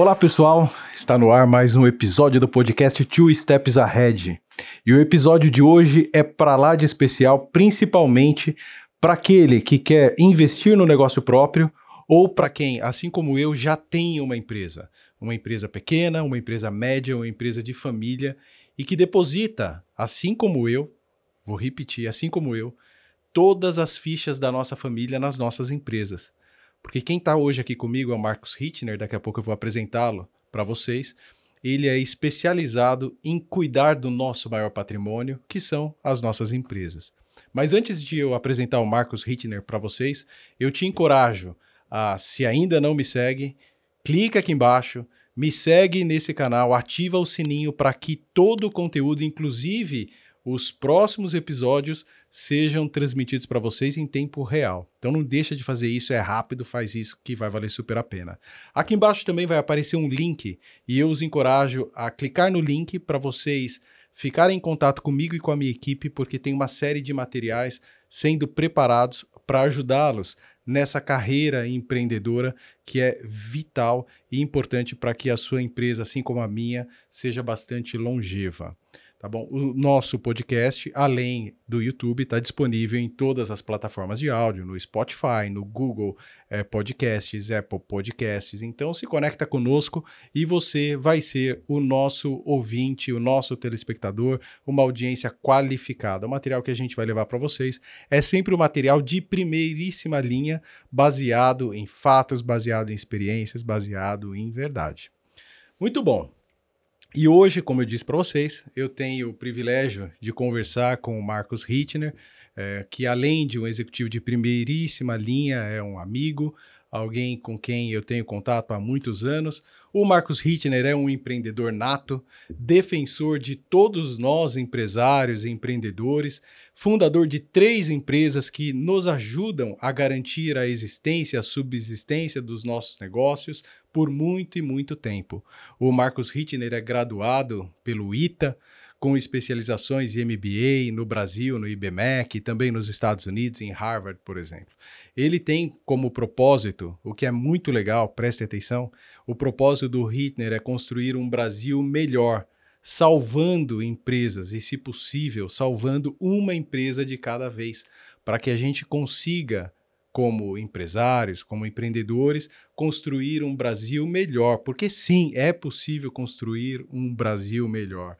Olá pessoal, está no ar mais um episódio do podcast Two Steps Ahead. E o episódio de hoje é para lá de especial, principalmente para aquele que quer investir no negócio próprio ou para quem, assim como eu, já tem uma empresa. Uma empresa pequena, uma empresa média, uma empresa de família e que deposita, assim como eu, vou repetir, assim como eu, todas as fichas da nossa família nas nossas empresas. Porque quem está hoje aqui comigo é o Marcos Hittner, daqui a pouco eu vou apresentá-lo para vocês. Ele é especializado em cuidar do nosso maior patrimônio, que são as nossas empresas. Mas antes de eu apresentar o Marcos Hittner para vocês, eu te encorajo a, se ainda não me segue, clica aqui embaixo, me segue nesse canal, ativa o sininho para que todo o conteúdo, inclusive os próximos episódios, sejam transmitidos para vocês em tempo real. Então não deixa de fazer isso, é rápido, faz isso que vai valer super a pena. Aqui embaixo também vai aparecer um link e eu os encorajo a clicar no link para vocês ficarem em contato comigo e com a minha equipe, porque tem uma série de materiais sendo preparados para ajudá-los nessa carreira empreendedora que é vital e importante para que a sua empresa, assim como a minha, seja bastante longeva. Tá bom? O nosso podcast, além do YouTube, está disponível em todas as plataformas de áudio, no Spotify, no Google é, Podcasts, Apple Podcasts. Então se conecta conosco e você vai ser o nosso ouvinte, o nosso telespectador, uma audiência qualificada. O material que a gente vai levar para vocês é sempre um material de primeiríssima linha, baseado em fatos, baseado em experiências, baseado em verdade. Muito bom. E hoje, como eu disse para vocês, eu tenho o privilégio de conversar com o Marcos Hittner, é, que além de um executivo de primeiríssima linha, é um amigo, alguém com quem eu tenho contato há muitos anos. O Marcos Hittner é um empreendedor nato, defensor de todos nós empresários e empreendedores, fundador de três empresas que nos ajudam a garantir a existência, a subsistência dos nossos negócios por muito e muito tempo. O Marcos Hittner é graduado pelo ITA, com especializações em MBA no Brasil, no IBMEC, também nos Estados Unidos, em Harvard, por exemplo. Ele tem como propósito, o que é muito legal, preste atenção, o propósito do Hittner é construir um Brasil melhor, salvando empresas e, se possível, salvando uma empresa de cada vez, para que a gente consiga, como empresários, como empreendedores, construir um Brasil melhor. Porque sim, é possível construir um Brasil melhor.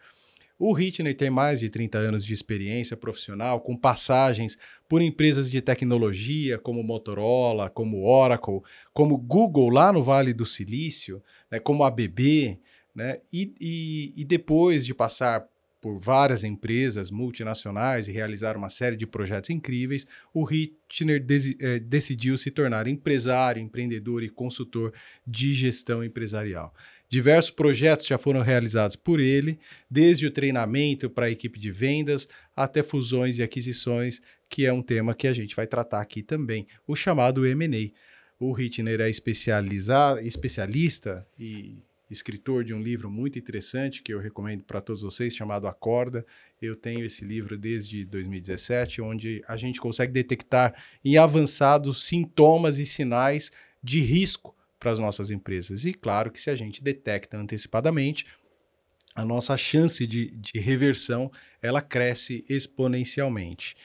O Hitner tem mais de 30 anos de experiência profissional, com passagens por empresas de tecnologia como Motorola, como Oracle, como Google lá no Vale do Silício, né, como ABB, né? E, e, e depois de passar por várias empresas multinacionais e realizar uma série de projetos incríveis, o Hitchner eh, decidiu se tornar empresário, empreendedor e consultor de gestão empresarial. Diversos projetos já foram realizados por ele, desde o treinamento para a equipe de vendas até fusões e aquisições, que é um tema que a gente vai tratar aqui também, o chamado M&A. O Hitchner é especialista e escritor de um livro muito interessante que eu recomendo para todos vocês, chamado Acorda. Eu tenho esse livro desde 2017, onde a gente consegue detectar em avançados sintomas e sinais de risco para as nossas empresas. E claro que se a gente detecta antecipadamente, a nossa chance de, de reversão ela cresce exponencialmente.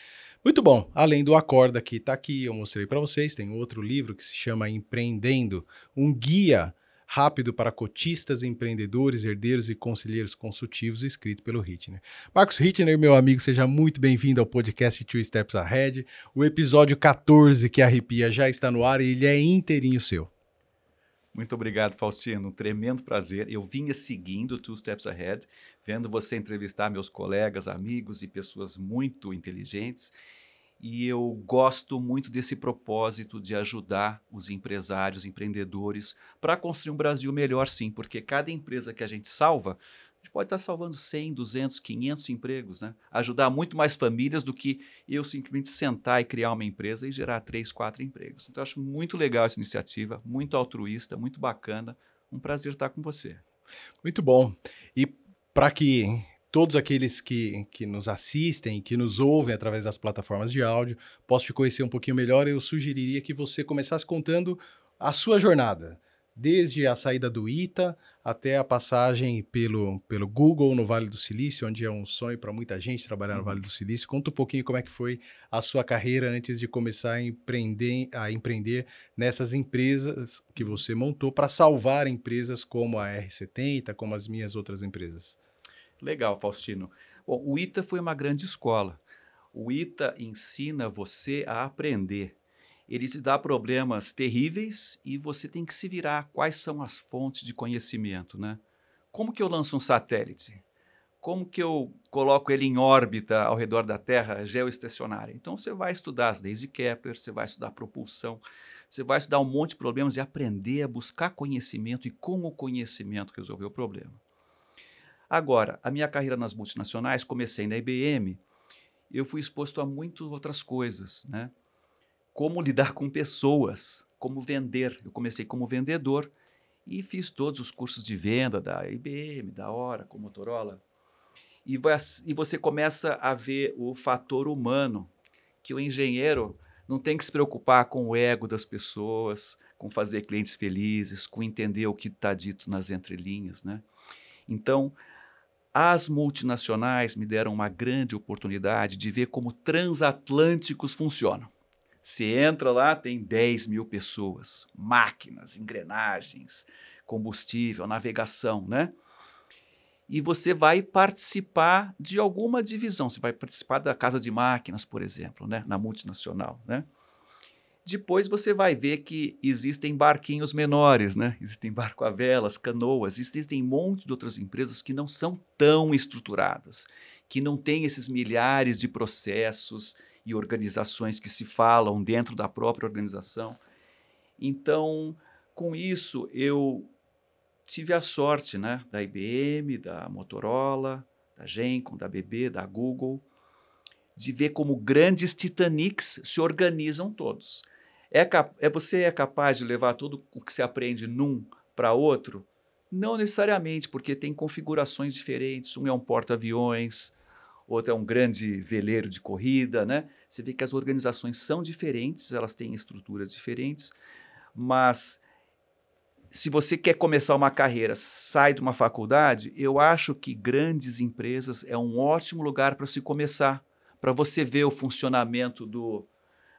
Muito bom. Além do Acorda que está aqui, eu mostrei para vocês, tem outro livro que se chama Empreendendo, um guia rápido para cotistas, empreendedores, herdeiros e conselheiros consultivos, escrito pelo Hitner. Marcos Hitner, meu amigo, seja muito bem-vindo ao podcast Two Steps Ahead. O episódio 14 que arrepia já está no ar e ele é inteirinho seu. Muito obrigado, Faustino. Um tremendo prazer. Eu vinha seguindo Two Steps Ahead, vendo você entrevistar meus colegas, amigos e pessoas muito inteligentes e eu gosto muito desse propósito de ajudar os empresários, empreendedores, para construir um Brasil melhor, sim, porque cada empresa que a gente salva, gente pode estar salvando 100, 200, 500 empregos, né? Ajudar muito mais famílias do que eu simplesmente sentar e criar uma empresa e gerar 3, 4 empregos. Então, acho muito legal essa iniciativa, muito altruísta, muito bacana. Um prazer estar com você. Muito bom. E para que todos aqueles que, que nos assistem, que nos ouvem através das plataformas de áudio, possam te conhecer um pouquinho melhor, eu sugeriria que você começasse contando a sua jornada. Desde a saída do ITA até a passagem pelo, pelo Google no Vale do Silício, onde é um sonho para muita gente trabalhar no Vale do Silício. Conta um pouquinho como é que foi a sua carreira antes de começar a empreender, a empreender nessas empresas que você montou para salvar empresas como a R70, como as minhas outras empresas. Legal, Faustino. Bom, o ITA foi uma grande escola. O ITA ensina você a aprender. Ele te dá problemas terríveis e você tem que se virar. Quais são as fontes de conhecimento, né? Como que eu lanço um satélite? Como que eu coloco ele em órbita ao redor da Terra, geoestacionária? Então você vai estudar as leis de Kepler, você vai estudar propulsão, você vai estudar um monte de problemas e aprender a buscar conhecimento e com o conhecimento resolver o problema. Agora, a minha carreira nas multinacionais, comecei na IBM, eu fui exposto a muitas outras coisas, né? Como lidar com pessoas, como vender. Eu comecei como vendedor e fiz todos os cursos de venda da IBM, da Oracle, Motorola. E, e você começa a ver o fator humano, que o engenheiro não tem que se preocupar com o ego das pessoas, com fazer clientes felizes, com entender o que está dito nas entrelinhas, né? Então, as multinacionais me deram uma grande oportunidade de ver como transatlânticos funcionam. Você entra lá, tem 10 mil pessoas, máquinas, engrenagens, combustível, navegação, né? E você vai participar de alguma divisão. Você vai participar da casa de máquinas, por exemplo, né? na multinacional, né? Depois você vai ver que existem barquinhos menores, né? Existem barco a velas, canoas, existem um monte de outras empresas que não são tão estruturadas, que não têm esses milhares de processos e organizações que se falam dentro da própria organização. Então, com isso, eu tive a sorte, né, da IBM, da Motorola, da Gencom, da BB, da Google, de ver como grandes Titanics se organizam todos. É, é você é capaz de levar tudo o que se aprende num para outro? Não necessariamente, porque tem configurações diferentes. Um é um porta-aviões, outro é um grande veleiro de corrida, né? Você vê que as organizações são diferentes, elas têm estruturas diferentes, mas se você quer começar uma carreira, sai de uma faculdade, eu acho que grandes empresas é um ótimo lugar para se começar, para você ver o funcionamento do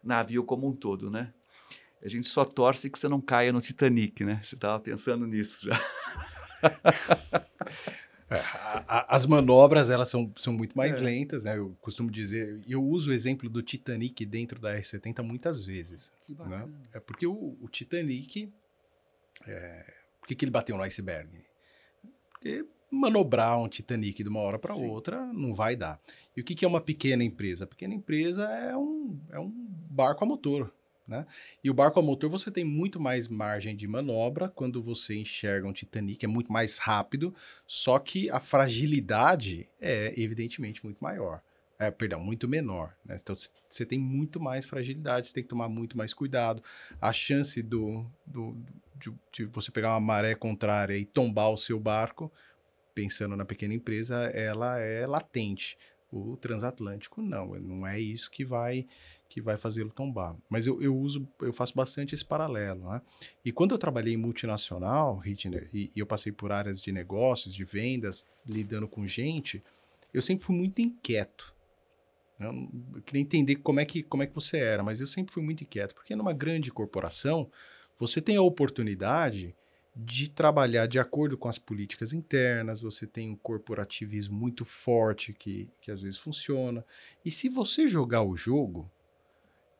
navio como um todo, né? A gente só torce que você não caia no Titanic, né? Você estava pensando nisso já. É, a, a, as manobras elas são, são muito mais é. lentas, né? Eu costumo dizer, eu uso o exemplo do Titanic dentro da R70 muitas vezes. Que né? bacana. Né? É porque o, o Titanic, é, por que, que ele bateu no iceberg? Porque manobrar um Titanic de uma hora para outra não vai dar. E o que, que é uma pequena empresa? A pequena empresa é um, é um barco a motor. Né? E o barco a motor você tem muito mais margem de manobra quando você enxerga um Titanic, é muito mais rápido, só que a fragilidade é evidentemente muito maior. É, perdão, muito menor. Né? Então você tem muito mais fragilidade, você tem que tomar muito mais cuidado. A chance do, do de, de, você pegar uma maré contrária e tombar o seu barco, pensando na pequena empresa, ela é latente. O transatlântico não, não é isso que vai que vai fazê-lo tombar. Mas eu, eu uso, eu faço bastante esse paralelo. Né? E quando eu trabalhei em multinacional, Hitner, e, e eu passei por áreas de negócios, de vendas, lidando com gente, eu sempre fui muito inquieto. Eu, queria entender como é, que, como é que você era, mas eu sempre fui muito inquieto, porque numa grande corporação, você tem a oportunidade de trabalhar de acordo com as políticas internas, você tem um corporativismo muito forte que, que às vezes funciona. E se você jogar o jogo,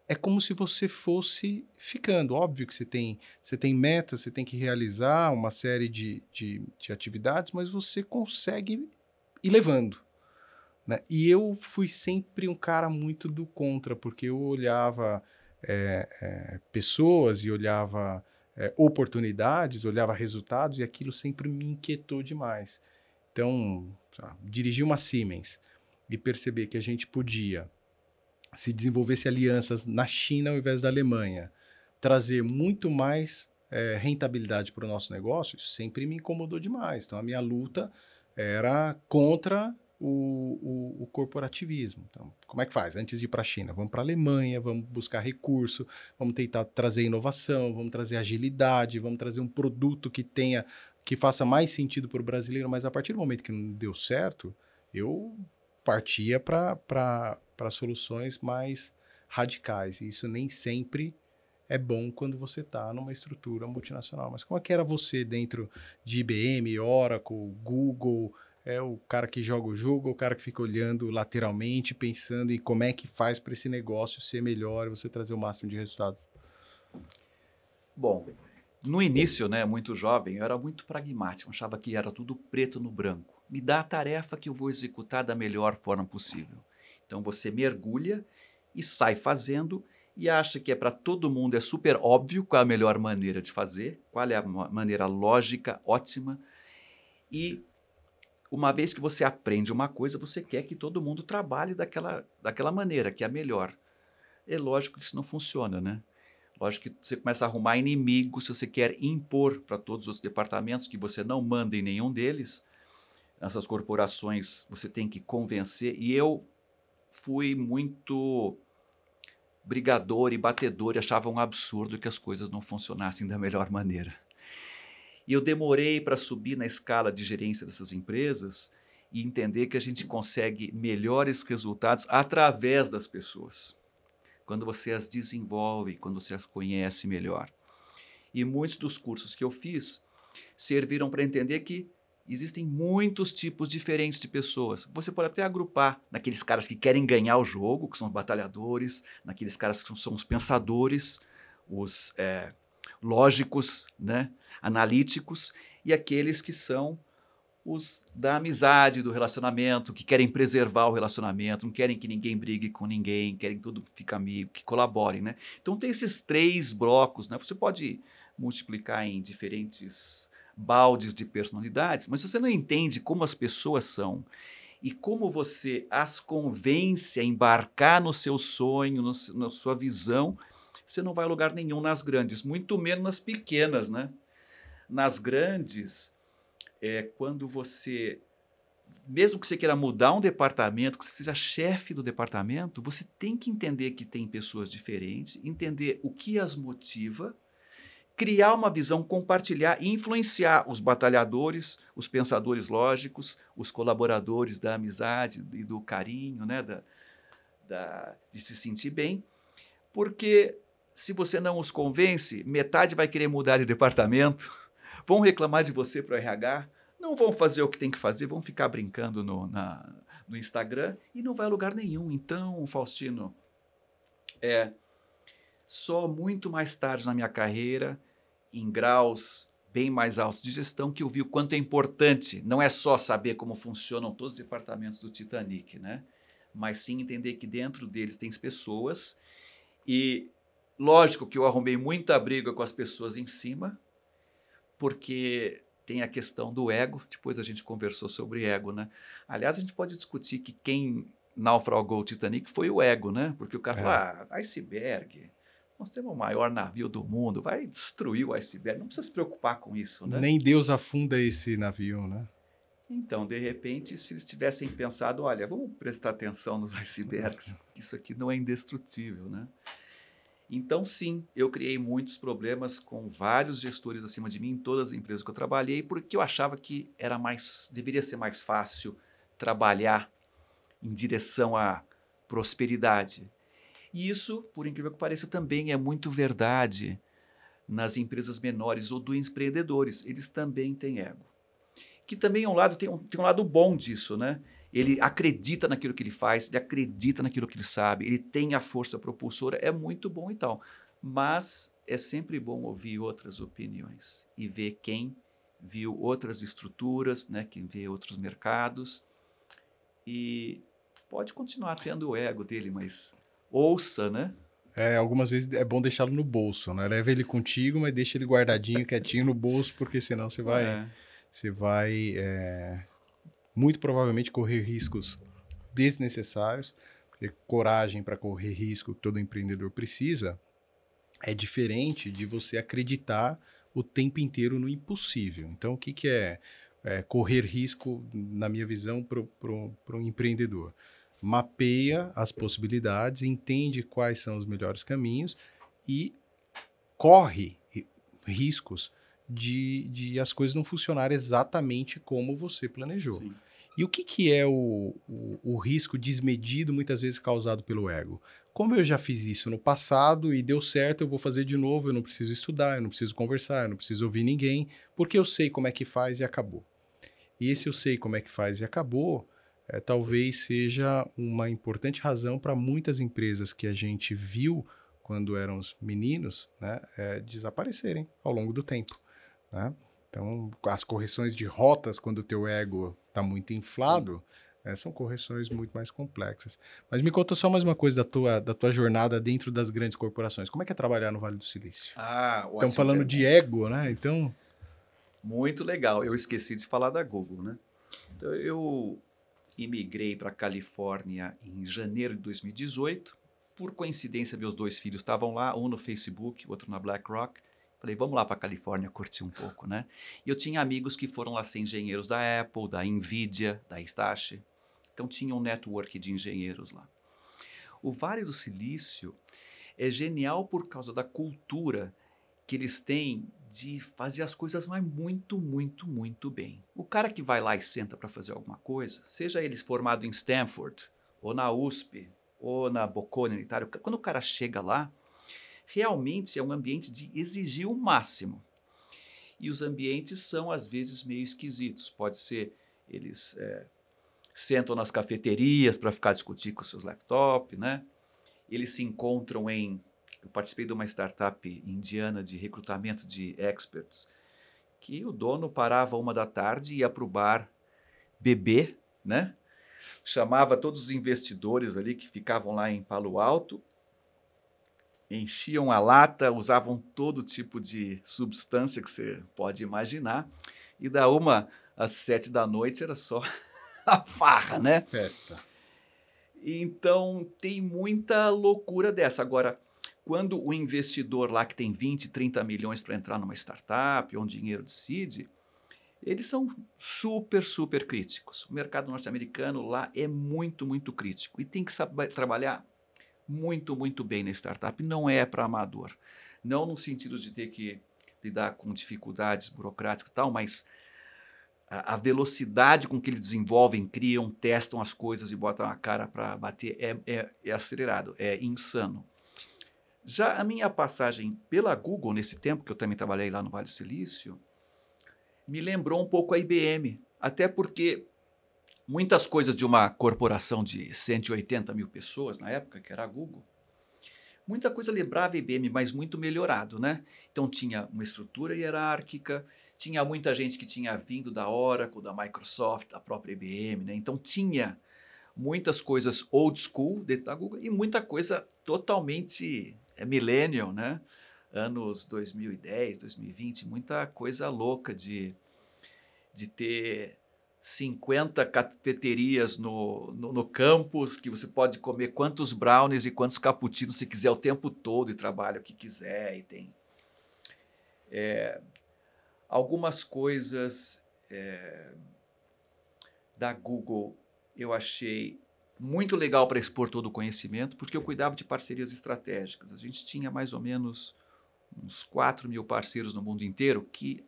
é como se você fosse ficando. Óbvio que você tem, você tem metas, você tem que realizar uma série de, de, de atividades, mas você consegue ir levando. Né? E eu fui sempre um cara muito do contra, porque eu olhava é, é, pessoas e olhava é, oportunidades, olhava resultados e aquilo sempre me inquietou demais. Então, dirigir uma Siemens e perceber que a gente podia se desenvolvesse alianças na China ao invés da Alemanha, trazer muito mais é, rentabilidade para o nosso negócio, isso sempre me incomodou demais. Então, a minha luta era contra o, o, o, corporativismo. Então, como é que faz? Antes de ir para a China, vamos para a Alemanha, vamos buscar recurso, vamos tentar trazer inovação, vamos trazer agilidade, vamos trazer um produto que tenha, que faça mais sentido para o brasileiro. Mas a partir do momento que não deu certo, eu partia para soluções mais radicais. E isso nem sempre é bom quando você está numa estrutura multinacional. Mas como é que era você dentro de IBM, Oracle, Google? É o cara que joga o jogo, o cara que fica olhando lateralmente, pensando em como é que faz para esse negócio ser melhor e você trazer o máximo de resultados? Bom, no início, né, muito jovem, eu era muito pragmático, achava que era tudo preto no branco. Me dá a tarefa que eu vou executar da melhor forma possível. Então você mergulha e sai fazendo e acha que é para todo mundo, é super óbvio qual é a melhor maneira de fazer, qual é a maneira lógica, ótima. E uma vez que você aprende uma coisa, você quer que todo mundo trabalhe daquela, daquela maneira, que é a melhor. É lógico que isso não funciona, né? Lógico que você começa a arrumar inimigos, se você quer impor para todos os departamentos que você não manda em nenhum deles, essas corporações você tem que convencer. E eu fui muito brigador e batedor e achava um absurdo que as coisas não funcionassem da melhor maneira. E eu demorei para subir na escala de gerência dessas empresas e entender que a gente consegue melhores resultados através das pessoas. Quando você as desenvolve, quando você as conhece melhor. E muitos dos cursos que eu fiz serviram para entender que existem muitos tipos diferentes de pessoas. Você pode até agrupar naqueles caras que querem ganhar o jogo, que são os batalhadores, naqueles caras que são os pensadores, os é, lógicos, né, analíticos, e aqueles que são os da amizade, do relacionamento, que querem preservar o relacionamento, não querem que ninguém brigue com ninguém, querem tudo ficar amigo, que colaborem, né? Então tem esses três blocos, né? Você pode multiplicar em diferentes baldes de personalidades, mas se você não entende como as pessoas são e como você as convence a embarcar no seu sonho, no, na sua visão, você não vai a lugar nenhum nas grandes, muito menos nas pequenas, né? Nas grandes, é quando você, mesmo que você queira mudar um departamento, que você seja chefe do departamento, você tem que entender que tem pessoas diferentes, entender o que as motiva criar uma visão, compartilhar e influenciar os batalhadores, os pensadores lógicos, os colaboradores da amizade e do carinho, né, da, da, de se sentir bem, porque se você não os convence, metade vai querer mudar de departamento, vão reclamar de você para o RH, não vão fazer o que tem que fazer, vão ficar brincando no, na, no Instagram e não vai a lugar nenhum. Então, Faustino, é só muito mais tarde na minha carreira em graus bem mais altos de gestão que eu vi o quanto é importante, não é só saber como funcionam todos os departamentos do Titanic, né? Mas sim entender que dentro deles tem pessoas e lógico que eu arrumei muita briga com as pessoas em cima, porque tem a questão do ego, depois a gente conversou sobre ego, né? Aliás, a gente pode discutir que quem naufragou o Titanic foi o ego, né? Porque o cara é. falou, ah, iceberg, nós temos o maior navio do mundo, vai destruir o iceberg, não precisa se preocupar com isso, né? Nem Deus afunda esse navio, né? Então, de repente, se eles tivessem pensado, olha, vamos prestar atenção nos icebergs, isso aqui não é indestrutível, né? Então, sim, eu criei muitos problemas com vários gestores acima de mim em todas as empresas que eu trabalhei, porque eu achava que era mais, deveria ser mais fácil trabalhar em direção à prosperidade. E isso, por incrível que pareça, também é muito verdade nas empresas menores ou dos empreendedores. Eles também têm ego. Que também é um lado, tem um, tem um lado bom disso, né? Ele acredita naquilo que ele faz, ele acredita naquilo que ele sabe, ele tem a força propulsora, é muito bom e tal. Mas é sempre bom ouvir outras opiniões e ver quem viu outras estruturas, né, quem vê outros mercados. E pode continuar tendo o ego dele, mas ouça, né? É, algumas vezes é bom deixá-lo no bolso, né? Leva ele contigo, mas deixa ele guardadinho, quietinho no bolso, porque senão você vai, é. você vai é, muito provavelmente correr riscos desnecessários. Porque coragem para correr risco que todo empreendedor precisa é diferente de você acreditar o tempo inteiro no impossível. Então, o que, que é é, correr risco, na minha visão, para um empreendedor? Mapeia as possibilidades, entende quais são os melhores caminhos e corre riscos de, de as coisas não funcionarem exatamente como você planejou. Sim. E o que, que é o, o, o, risco desmedido, muitas vezes causado pelo ego? Como eu já fiz isso no passado e deu certo, eu vou fazer de novo, eu não preciso estudar, eu não preciso conversar, eu não preciso ouvir ninguém, porque eu sei como é que faz e acabou. E esse eu sei como é que faz e acabou, é, talvez seja uma importante razão para muitas empresas que a gente viu quando eram meninos né, é, desaparecerem ao longo do tempo. Né? Então, as correções de rotas, quando o teu ego está muito inflado, né, são correções muito mais complexas. Mas me conta só mais uma coisa da tua, da tua jornada dentro das grandes corporações. Como é que é trabalhar no Vale do Silício? Ah, Estamos falando de ego, né? Então... Muito legal. Eu esqueci de falar da Google, né? Então, eu imigrei para a Califórnia em janeiro de 2018. Por coincidência, meus dois filhos estavam lá, um no Facebook, outro na BlackRock. Falei, vamos lá para a Califórnia curtir um pouco, né? E eu tinha amigos que foram lá ser engenheiros da Apple, da Nvidia, da Hitachi. Então tinha um network de engenheiros lá. O Vale do Silício é genial por causa da cultura que eles têm de fazer as coisas mais muito, muito, muito bem. O cara que vai lá e senta para fazer alguma coisa, seja ele formado em Stanford, ou na USP, ou na Bocconi quando o cara chega lá, realmente é um ambiente de exigir o máximo. E os ambientes são, às vezes, meio esquisitos. Pode ser, eles é, sentam nas cafeterias para ficar discutir com seus laptops, né? Eles se encontram em... Eu participei de uma startup indiana de recrutamento de experts, que o dono parava uma da tarde e ia para o bar beber, né? Chamava todos os investidores ali que ficavam lá em Palo Alto enchiam a lata, usavam todo tipo de substância que você pode imaginar, e da uma às sete da noite era só a farra, né? Festa. Então tem muita loucura dessa. Agora, quando o investidor lá que tem 20, 30 milhões para entrar numa startup ou um dinheiro de seed, eles são super, super críticos. O mercado norte-americano lá é muito, muito crítico e tem que saber trabalhar muito, muito bem na startup. Não é para amador. Não no sentido de ter que lidar com dificuldades burocráticas e tal, mas a, a velocidade com que eles desenvolvem, criam, testam as coisas e botam a cara para bater é, é, é acelerado, é insano. Já a minha passagem pela Google, nesse tempo que eu também trabalhei lá no Vale do Silício, me lembrou um pouco a IBM. Até porque muitas coisas de uma corporação de 180 mil pessoas na época, que era a Google, muita coisa lembrava IBM, mas muito melhorado, né? Então tinha uma estrutura hierárquica, tinha muita gente que tinha vindo da Oracle, da Microsoft, da própria IBM, né? Então tinha muitas coisas old school dentro da Google e muita coisa totalmente é, millennial, né? Anos 2010, 2020, muita coisa louca de, de ter 50 cafeterias no, no, no, campus, que você pode comer quantos brownies e quantos cappuccinos você quiser o tempo todo e trabalha o que quiser. E tem é, algumas coisas é, da Google eu achei muito legal para expor todo o conhecimento, porque eu cuidava de parcerias estratégicas. A gente tinha mais ou menos uns 4 mil parceiros no mundo inteiro que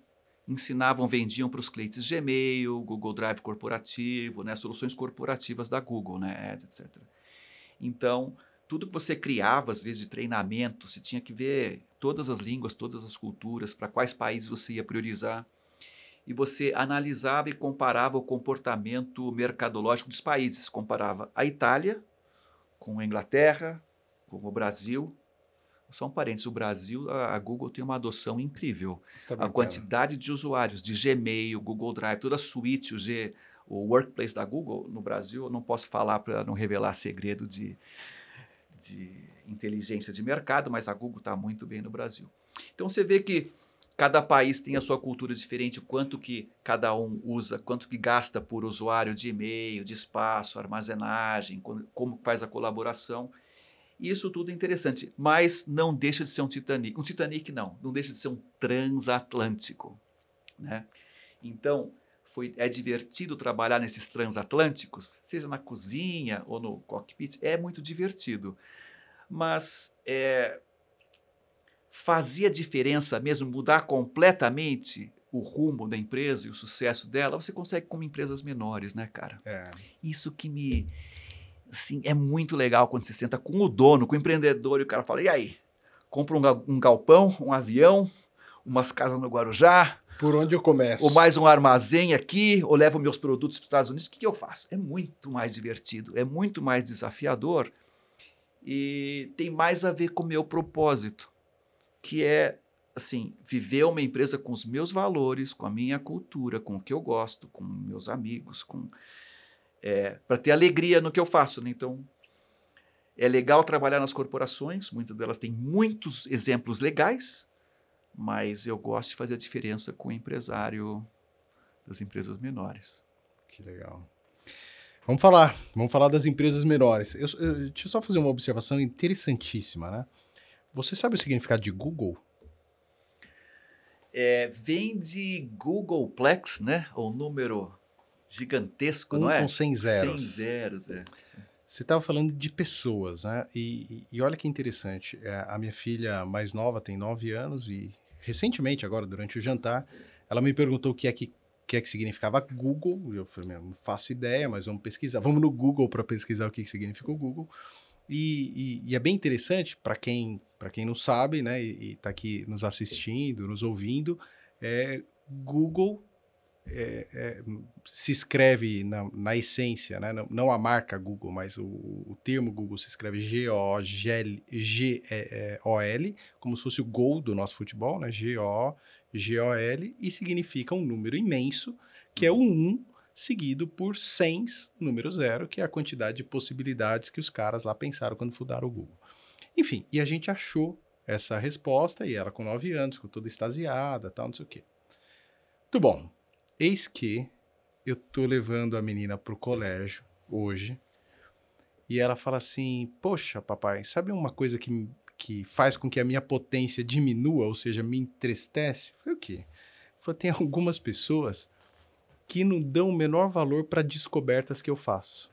ensinavam, vendiam para os clientes Gmail, Google Drive corporativo, né, soluções corporativas da Google, né, etc. Então, tudo que você criava, às vezes, de treinamento, você tinha que ver todas as línguas, todas as culturas, para quais países você ia priorizar. E você analisava e comparava o comportamento mercadológico dos países. Comparava a Itália com a Inglaterra, com o Brasil, só um parênteses, o Brasil, a, Google tem uma adoção incrível. Tá a quantidade de usuários de Gmail, Google Drive, toda a suíte, o, G, o Workplace da Google no Brasil, eu não posso falar para não revelar segredo de, de inteligência de mercado, mas a Google está muito bem no Brasil. Então você vê que cada país tem a sua cultura diferente, quanto que cada um usa, quanto que gasta por usuário de e-mail, de espaço, armazenagem, como faz a colaboração. Isso tudo é interessante, mas não deixa de ser um Titanic. Um Titanic não, não deixa de ser um transatlântico. Né? Então, foi, é divertido trabalhar nesses transatlânticos, seja na cozinha ou no cockpit, é muito divertido. Mas é, fazia diferença mesmo mudar completamente o rumo da empresa e o sucesso dela, você consegue com empresas menores, né, cara? É. Isso que me. Assim, é muito legal quando você senta com o dono, com o empreendedor, e o cara fala: e aí? Compra um, um galpão, um avião, umas casas no Guarujá. Por onde eu começo? Ou mais um armazém aqui, ou levo meus produtos para os Estados Unidos. O que, que eu faço? É muito mais divertido, é muito mais desafiador e tem mais a ver com o meu propósito, que é assim, viver uma empresa com os meus valores, com a minha cultura, com o que eu gosto, com meus amigos, com é, para ter alegria no que eu faço. Né? Então, é legal trabalhar nas corporações, muitas delas têm muitos exemplos legais, mas eu gosto de fazer a diferença com o empresário das empresas menores. Que legal. Vamos falar, vamos falar das empresas menores. Eu, eu, deixa eu só fazer uma observação interessantíssima, né? Você sabe o significado de Google? É, vem de Googleplex, né? O número gigantesco, um não é? com 100 zeros. 100 zeros, é. Você estava falando de pessoas, né? E, e, olha que interessante. É, a minha filha mais nova tem 9 anos e recentemente, agora durante o jantar, ela me perguntou o que é que, que, é que significava Google. Eu falei, não faço ideia, mas vamos pesquisar. Vamos no Google para pesquisar o que, que significa o Google. E, e, e, é bem interessante para quem, quem não sabe, né, e está aqui nos assistindo, nos ouvindo, é, Google é, é, se escreve na, na essência, né, não, não, a marca Google, mas o, o termo Google se escreve G-O-G-O-L, como se fosse o gol do nosso futebol, né, G-O-G-O-L, e significa um número imenso, que é o 1 seguido por 100 número zero, que é a quantidade de possibilidades que os caras lá pensaram quando fundaram o Google. Enfim, e a gente achou essa resposta, e ela com 9 anos, ficou toda extasiada, tal, não sei o quê. Muito bom. Eis que eu tô levando a menina pro colégio hoje, e ela fala assim: Poxa, papai, sabe uma coisa que, que faz com que a minha potência diminua, ou seja, me entristece? Falei, o quê? Falei, tem algumas pessoas que não dão o menor valor para descobertas que eu faço.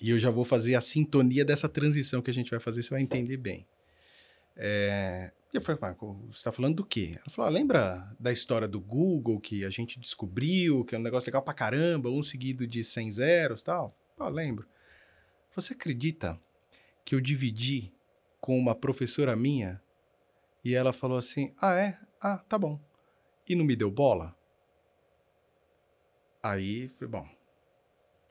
E eu já vou fazer a sintonia dessa transição que a gente vai fazer, você vai entender bem. É... E eu falei, você está falando do quê? Ela falou, ah, lembra da história do Google que a gente descobriu, que é um negócio legal pra caramba, um seguido de 100 zeros e tal? Eu lembro. Você acredita que eu dividi com uma professora minha e ela falou assim, ah é? Ah, tá bom. E não me deu bola? Aí, bom,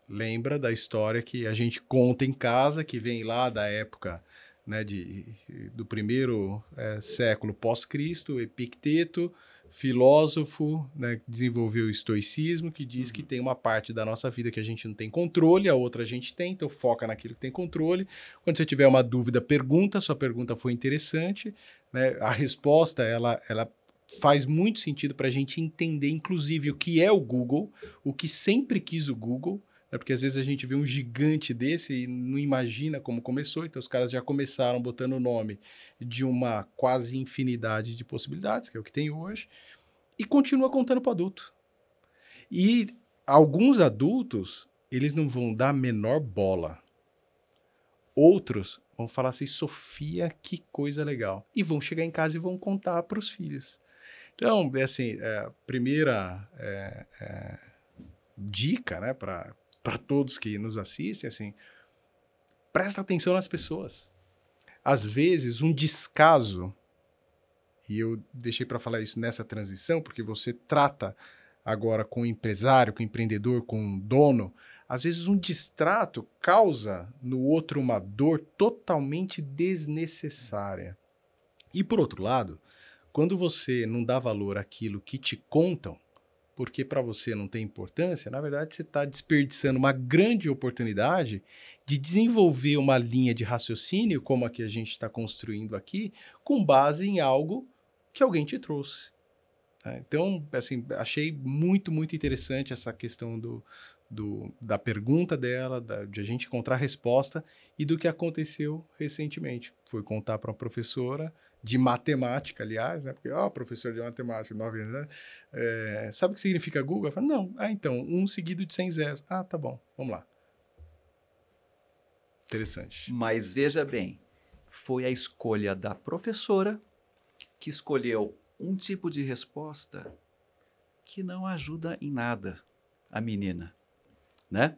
lembra da história que a gente conta em casa, que vem lá da época né, de, do primeiro é, século pós-Cristo, Epicteto, filósofo, né, desenvolveu o estoicismo, que diz que uhum. tem uma parte da nossa vida que a gente não tem controle, a outra a gente tem, então foca naquilo que tem controle. Quando você tiver uma dúvida, pergunta, sua pergunta foi interessante, né, a resposta, ela, ela faz muito sentido para a gente entender, inclusive, o que é o Google, o que sempre quis o Google, né? porque às vezes a gente vê um gigante desse e não imagina como começou, então os caras já começaram botando o nome de uma quase infinidade de possibilidades, que é o que tem hoje, e continua contando para adulto. E alguns adultos, eles não vão dar a menor bola. Outros vão falar assim, Sofia, que coisa legal. E vão chegar em casa e vão contar para os filhos. Então, é assim, é, primeira é, é, dica né, para todos que nos assistem, assim, presta atenção nas pessoas. Às vezes, um descaso, e eu deixei para falar isso nessa transição, porque você trata agora com o empresário, com o empreendedor, com o dono, às vezes um distrato causa no outro uma dor totalmente desnecessária. E por outro lado, quando você não dá valor àquilo que te contam, porque para você não tem importância, na verdade você está desperdiçando uma grande oportunidade de desenvolver uma linha de raciocínio, como a que a gente está construindo aqui, com base em algo que alguém te trouxe. Né? Então, assim, achei muito, muito interessante essa questão do, do, da pergunta dela, da, de a gente encontrar a resposta e do que aconteceu recentemente. Foi contar para uma professora de matemática, aliás, né? Porque, ó, professor de matemática, nove anos, né? É, sabe o que significa Google? Eu falo, não. Ah, então, um seguido de 100 zeros. Ah, tá bom, vamos lá. Interessante. Mas veja bem, foi a escolha da professora que escolheu um tipo de resposta que não ajuda em nada a menina, né?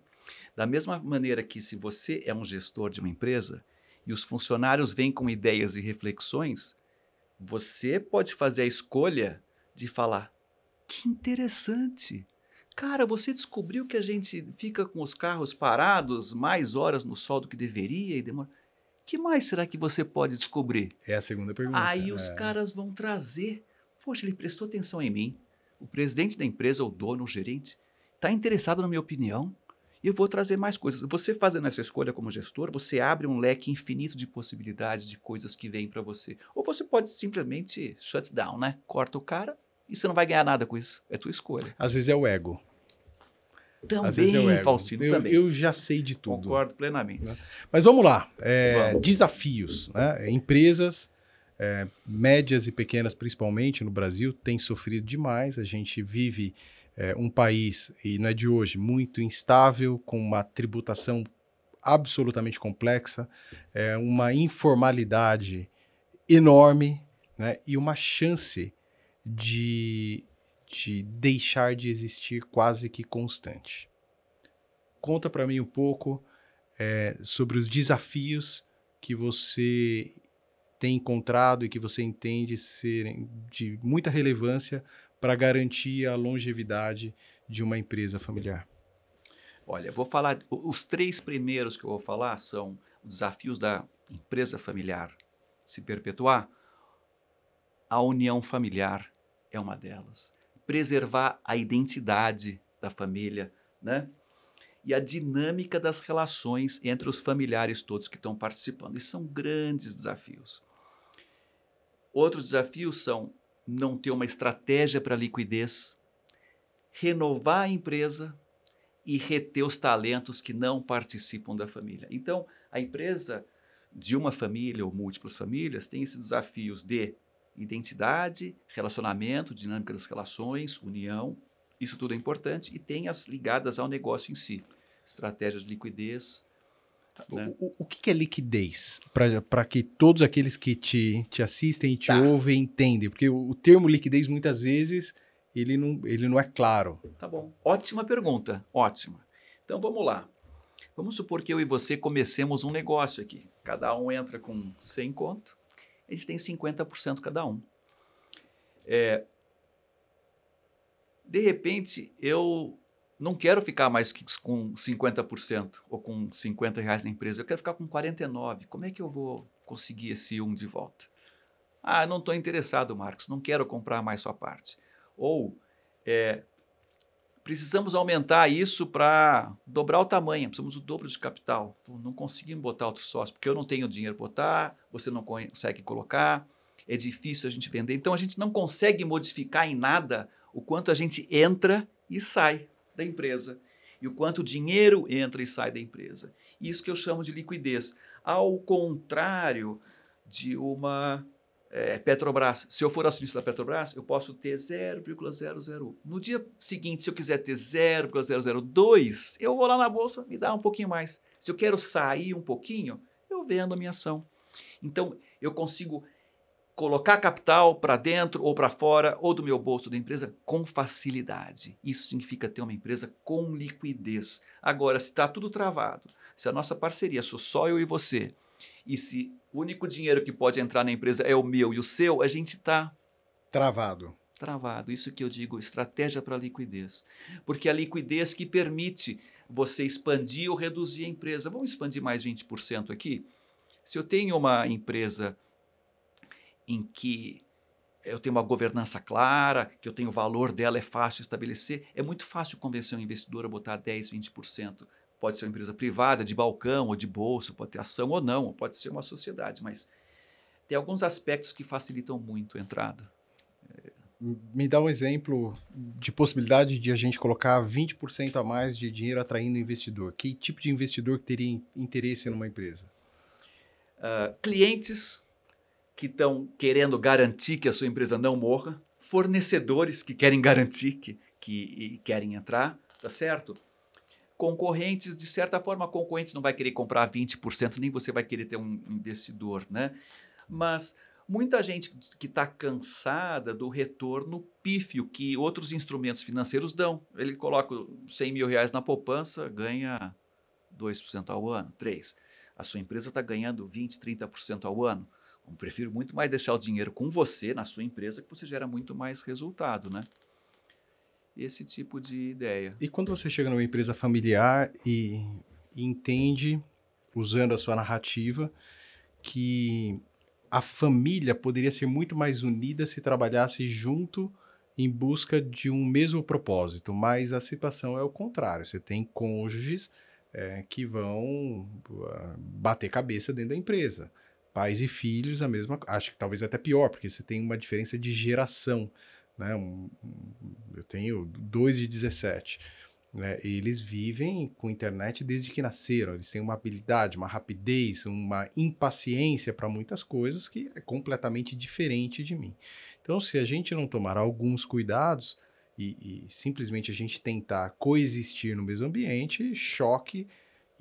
Da mesma maneira que se você é um gestor de uma empresa e os funcionários vêm com ideias e reflexões, você pode fazer a escolha de falar: que interessante. Cara, você descobriu que a gente fica com os carros parados mais horas no sol do que deveria e demora. que mais será que você pode descobrir? É a segunda pergunta. Aí é. os caras vão trazer. Poxa, ele prestou atenção em mim. O presidente da empresa, o dono, o gerente, está interessado na minha opinião e eu vou trazer mais coisas. Você fazendo essa escolha como gestor, você abre um leque infinito de possibilidades de coisas que vêm para você. Ou você pode simplesmente shut down, né? Corta o cara e você não vai ganhar nada com isso. É tua escolha. Às vezes é o ego. Também, é ego. Faustino, eu, também. eu já sei de tudo. Concordo plenamente. Né? Mas vamos lá. É, Vamos. Desafios. Né? Empresas, é, médias e pequenas, principalmente no Brasil, têm sofrido demais. A gente vive é, um país, e não é de hoje, muito instável, com uma tributação absolutamente complexa, é, uma informalidade enorme né? e uma chance de, de deixar de existir quase que constante. Conta para mim um pouco é, sobre os desafios que você tem encontrado e que você entende serem de muita relevância para garantir a longevidade de uma empresa familiar. Olha, vou falar. Os três primeiros que eu vou falar são os desafios da empresa familiar se perpetuar. A união familiar é uma delas. Preservar a identidade da família, né? E a dinâmica das relações entre os familiares todos que estão participando. Isso são grandes desafios. Outros desafios são não ter uma estratégia para liquidez, renovar a empresa e reter os talentos que não participam da família. Então, a empresa de uma família ou múltiplas famílias tem esses desafios de identidade, relacionamento, dinâmica das relações, união, isso tudo é importante, e tem as ligadas ao negócio em si, estratégias de liquidez. Né? O, o, que é liquidez? Para que todos aqueles que te, te assistem te Tá. ouvem entendem. Porque o, o termo liquidez, muitas vezes, ele não, ele não é claro. Tá bom. Ótima pergunta, ótima. Então vamos lá. Vamos supor que eu e você comecemos um negócio aqui. Cada um entra com 100 conto, a gente tem 50% cada um. É, de repente, eu não quero ficar mais com 50% ou com 50 reais na empresa, eu quero ficar com 49. Como é que eu vou conseguir esse um de volta? Ah, não estou interessado, Marcos, não quero comprar mais sua parte. Ou é, precisamos aumentar isso para dobrar o tamanho, precisamos do dobro de capital. Não conseguimos botar outro sócio, porque eu não tenho dinheiro para botar, você não consegue colocar, é difícil a gente vender. Então a gente não consegue modificar em nada o quanto a gente entra e sai da empresa. E o quanto dinheiro entra e sai da empresa. Isso que eu chamo de liquidez. Ao contrário de uma é, Petrobras. Se eu for acionista da Petrobras, eu posso ter 0,001. No dia seguinte, se eu quiser ter 0,002, eu vou lá na bolsa me dá um pouquinho mais. Se eu quero sair um pouquinho, eu vendo a minha ação. Então, eu consigo colocar capital para dentro ou para fora, ou do meu bolso da empresa, com facilidade. Isso significa ter uma empresa com liquidez. Agora, se está tudo travado, se a nossa parceria sou só eu e você, e se o único dinheiro que pode entrar na empresa é o meu e o seu, a gente está Travado. travado. Isso que eu digo, estratégia para liquidez. Porque a liquidez que permite você expandir ou reduzir a empresa. Vamos expandir mais 20% aqui? Se eu tenho uma empresa em que eu tenho uma governança clara, que eu tenho o valor dela, é fácil estabelecer, é muito fácil convencer um investidor a botar 10, 20%. Pode ser uma empresa privada, de balcão ou de bolsa, pode ter ação ou não, pode ser uma sociedade, mas tem alguns aspectos que facilitam muito a entrada. Me dá um exemplo de possibilidade de a gente colocar 20% a mais de dinheiro atraindo investidor. Que tipo de investidor teria interesse numa empresa? Uh, clientes que estão querendo garantir que a sua empresa não morra, fornecedores que querem garantir que, que querem entrar, tá certo? Concorrentes, de certa forma, concorrentes não vai querer comprar 20%, nem você vai querer ter um investidor, né? Mas muita gente que está cansada do retorno pífio que outros instrumentos financeiros dão. Ele coloca 100 mil reais na poupança, ganha 2% ao ano, 3%. A sua empresa está ganhando 20%, 30% ao ano. Eu prefiro muito mais deixar o dinheiro com você, na sua empresa, que você gera muito mais resultado, né? Esse tipo de ideia. E quando você chega numa empresa familiar e, e entende, usando a sua narrativa, que a família poderia ser muito mais unida se trabalhasse junto em busca de um mesmo propósito, mas a situação é o contrário. Você tem cônjuges é, que vão uh, bater cabeça dentro da empresa. Pais e filhos, a mesma Acho que talvez até pior, porque você tem uma diferença de geração. Né? Um, um, eu tenho dois de 17. Né? Eles vivem com internet desde que nasceram. Eles têm uma habilidade, uma rapidez, uma impaciência para muitas coisas que é completamente diferente de mim. Então, se a gente não tomar alguns cuidados, e, e simplesmente a gente tentar coexistir no mesmo ambiente, choque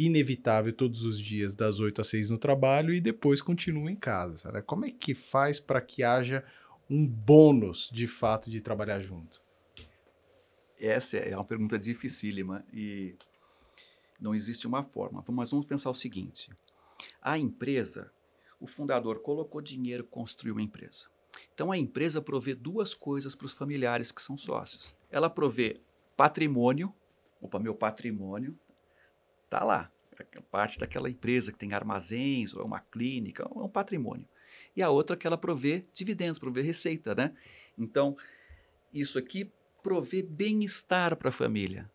inevitável todos os dias, das 8 às 6 no trabalho e depois continua em casa. Sabe? Como é que faz para que haja um bônus de fato de trabalhar junto? Essa é uma pergunta dificílima e não existe uma forma. Mas vamos pensar o seguinte: a empresa, o fundador colocou dinheiro, construiu uma empresa. Então a empresa provê duas coisas para os familiares que são sócios. Ela provê patrimônio, opa, meu patrimônio está lá, é parte daquela empresa que tem armazéns ou é uma clínica, é um patrimônio. E a outra é que ela provê dividendos, provê receita, né? Então, isso aqui provê bem-estar para a família.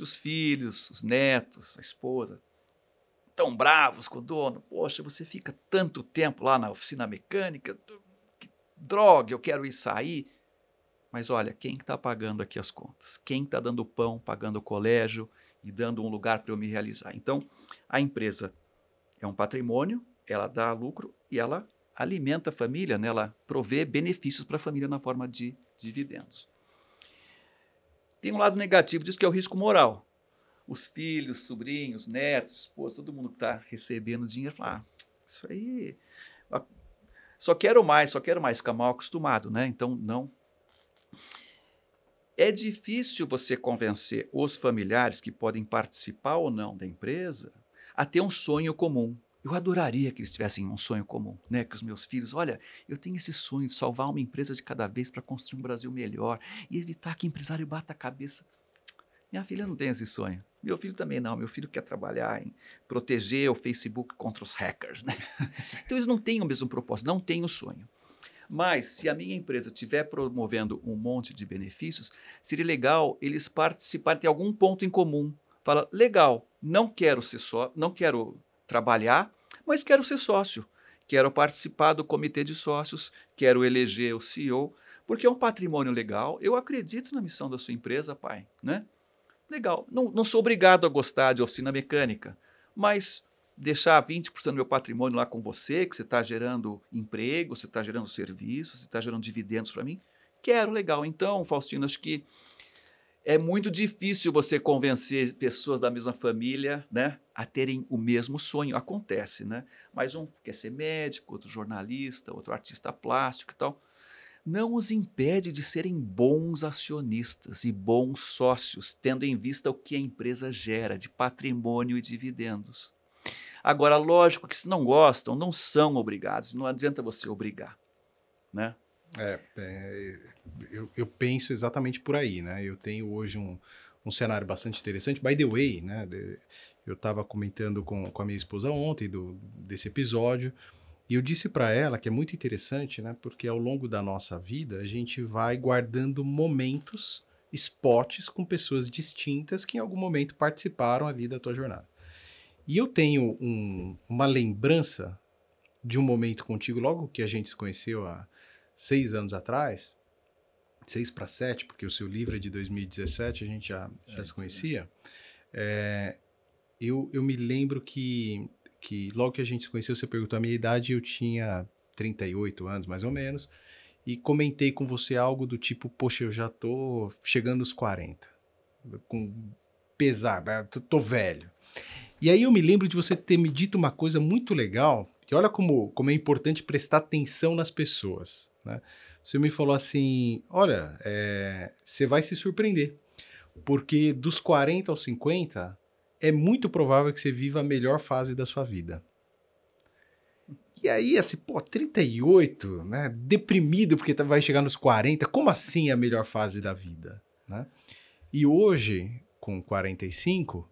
Os filhos, os netos, a esposa, tão bravos com o dono. Poxa, você fica tanto tempo lá na oficina mecânica, que droga, eu quero ir sair. Mas olha, quem está pagando aqui as contas? Quem está dando pão, pagando o colégio e dando um lugar para eu me realizar? Então, a empresa é um patrimônio, ela dá lucro e ela alimenta a família, né? ela provê benefícios para a família na forma de dividendos. Tem um lado negativo disso que é o risco moral os filhos, sobrinhos, netos, esposa, todo mundo que está recebendo dinheiro, fala, ah, isso aí. Só quero mais, só quero mais, fica mal acostumado, né? Então, não. É difícil você convencer os familiares que podem participar ou não da empresa a ter um sonho comum. Eu adoraria que eles tivessem um sonho comum, né? Que os meus filhos, olha, eu tenho esse sonho de salvar uma empresa de cada vez para construir um Brasil melhor e evitar que empresário bata a cabeça. Minha filha não tem esse sonho. Meu filho também não. Meu filho quer trabalhar em proteger o Facebook contra os hackers. Né? Então eles não têm o mesmo propósito, não têm o sonho. Mas se a minha empresa estiver promovendo um monte de benefícios, seria legal eles participarem, ter algum ponto em comum. Fala, legal, não quero ser só, não quero trabalhar, mas quero ser sócio. Quero participar do comitê de sócios, quero eleger o CEO, porque é um patrimônio legal. Eu acredito na missão da sua empresa, pai, né? Legal. Não, não sou obrigado a gostar de oficina mecânica, mas deixar 20% do meu patrimônio lá com você, que você está gerando emprego, você está gerando serviços, você está gerando dividendos para mim, quero, legal. Então, Faustino, acho que é muito difícil você convencer pessoas da mesma família né, a terem o mesmo sonho. Acontece, né? Mas um quer ser médico, outro jornalista, outro artista plástico e tal não os impede de serem bons acionistas e bons sócios, tendo em vista o que a empresa gera de patrimônio e dividendos. Agora, lógico que se não gostam, não são obrigados, não adianta você obrigar, né? É, é eu, eu, penso exatamente por aí, né? Eu tenho hoje um, um cenário bastante interessante. By the way, né? Eu estava comentando com, com a minha esposa ontem do, desse episódio. E eu disse para ela que é muito interessante, né? Porque ao longo da nossa vida a gente vai guardando momentos, spots com pessoas distintas que em algum momento participaram ali da tua jornada. E eu tenho um, uma lembrança de um momento contigo, logo que a gente se conheceu há seis anos atrás, seis para sete, porque o seu livro é de 2017, a gente já, já é, se conhecia. É, eu, eu me lembro que que logo que a gente se conheceu, você perguntou a minha idade, eu tinha 38 anos, mais ou menos, e comentei com você algo do tipo, poxa, eu já tô chegando aos 40, com pesar, né, tô, tô velho. E aí eu me lembro de você ter me dito uma coisa muito legal, que olha como, como é importante prestar atenção nas pessoas, né? Você me falou assim, olha, é, você vai se surpreender, porque dos 40 aos 50, é muito provável que você viva a melhor fase da sua vida. E aí, assim, pô, 38, né? Deprimido porque tá, vai chegar nos 40, como assim a melhor fase da vida, né? E hoje, com 45,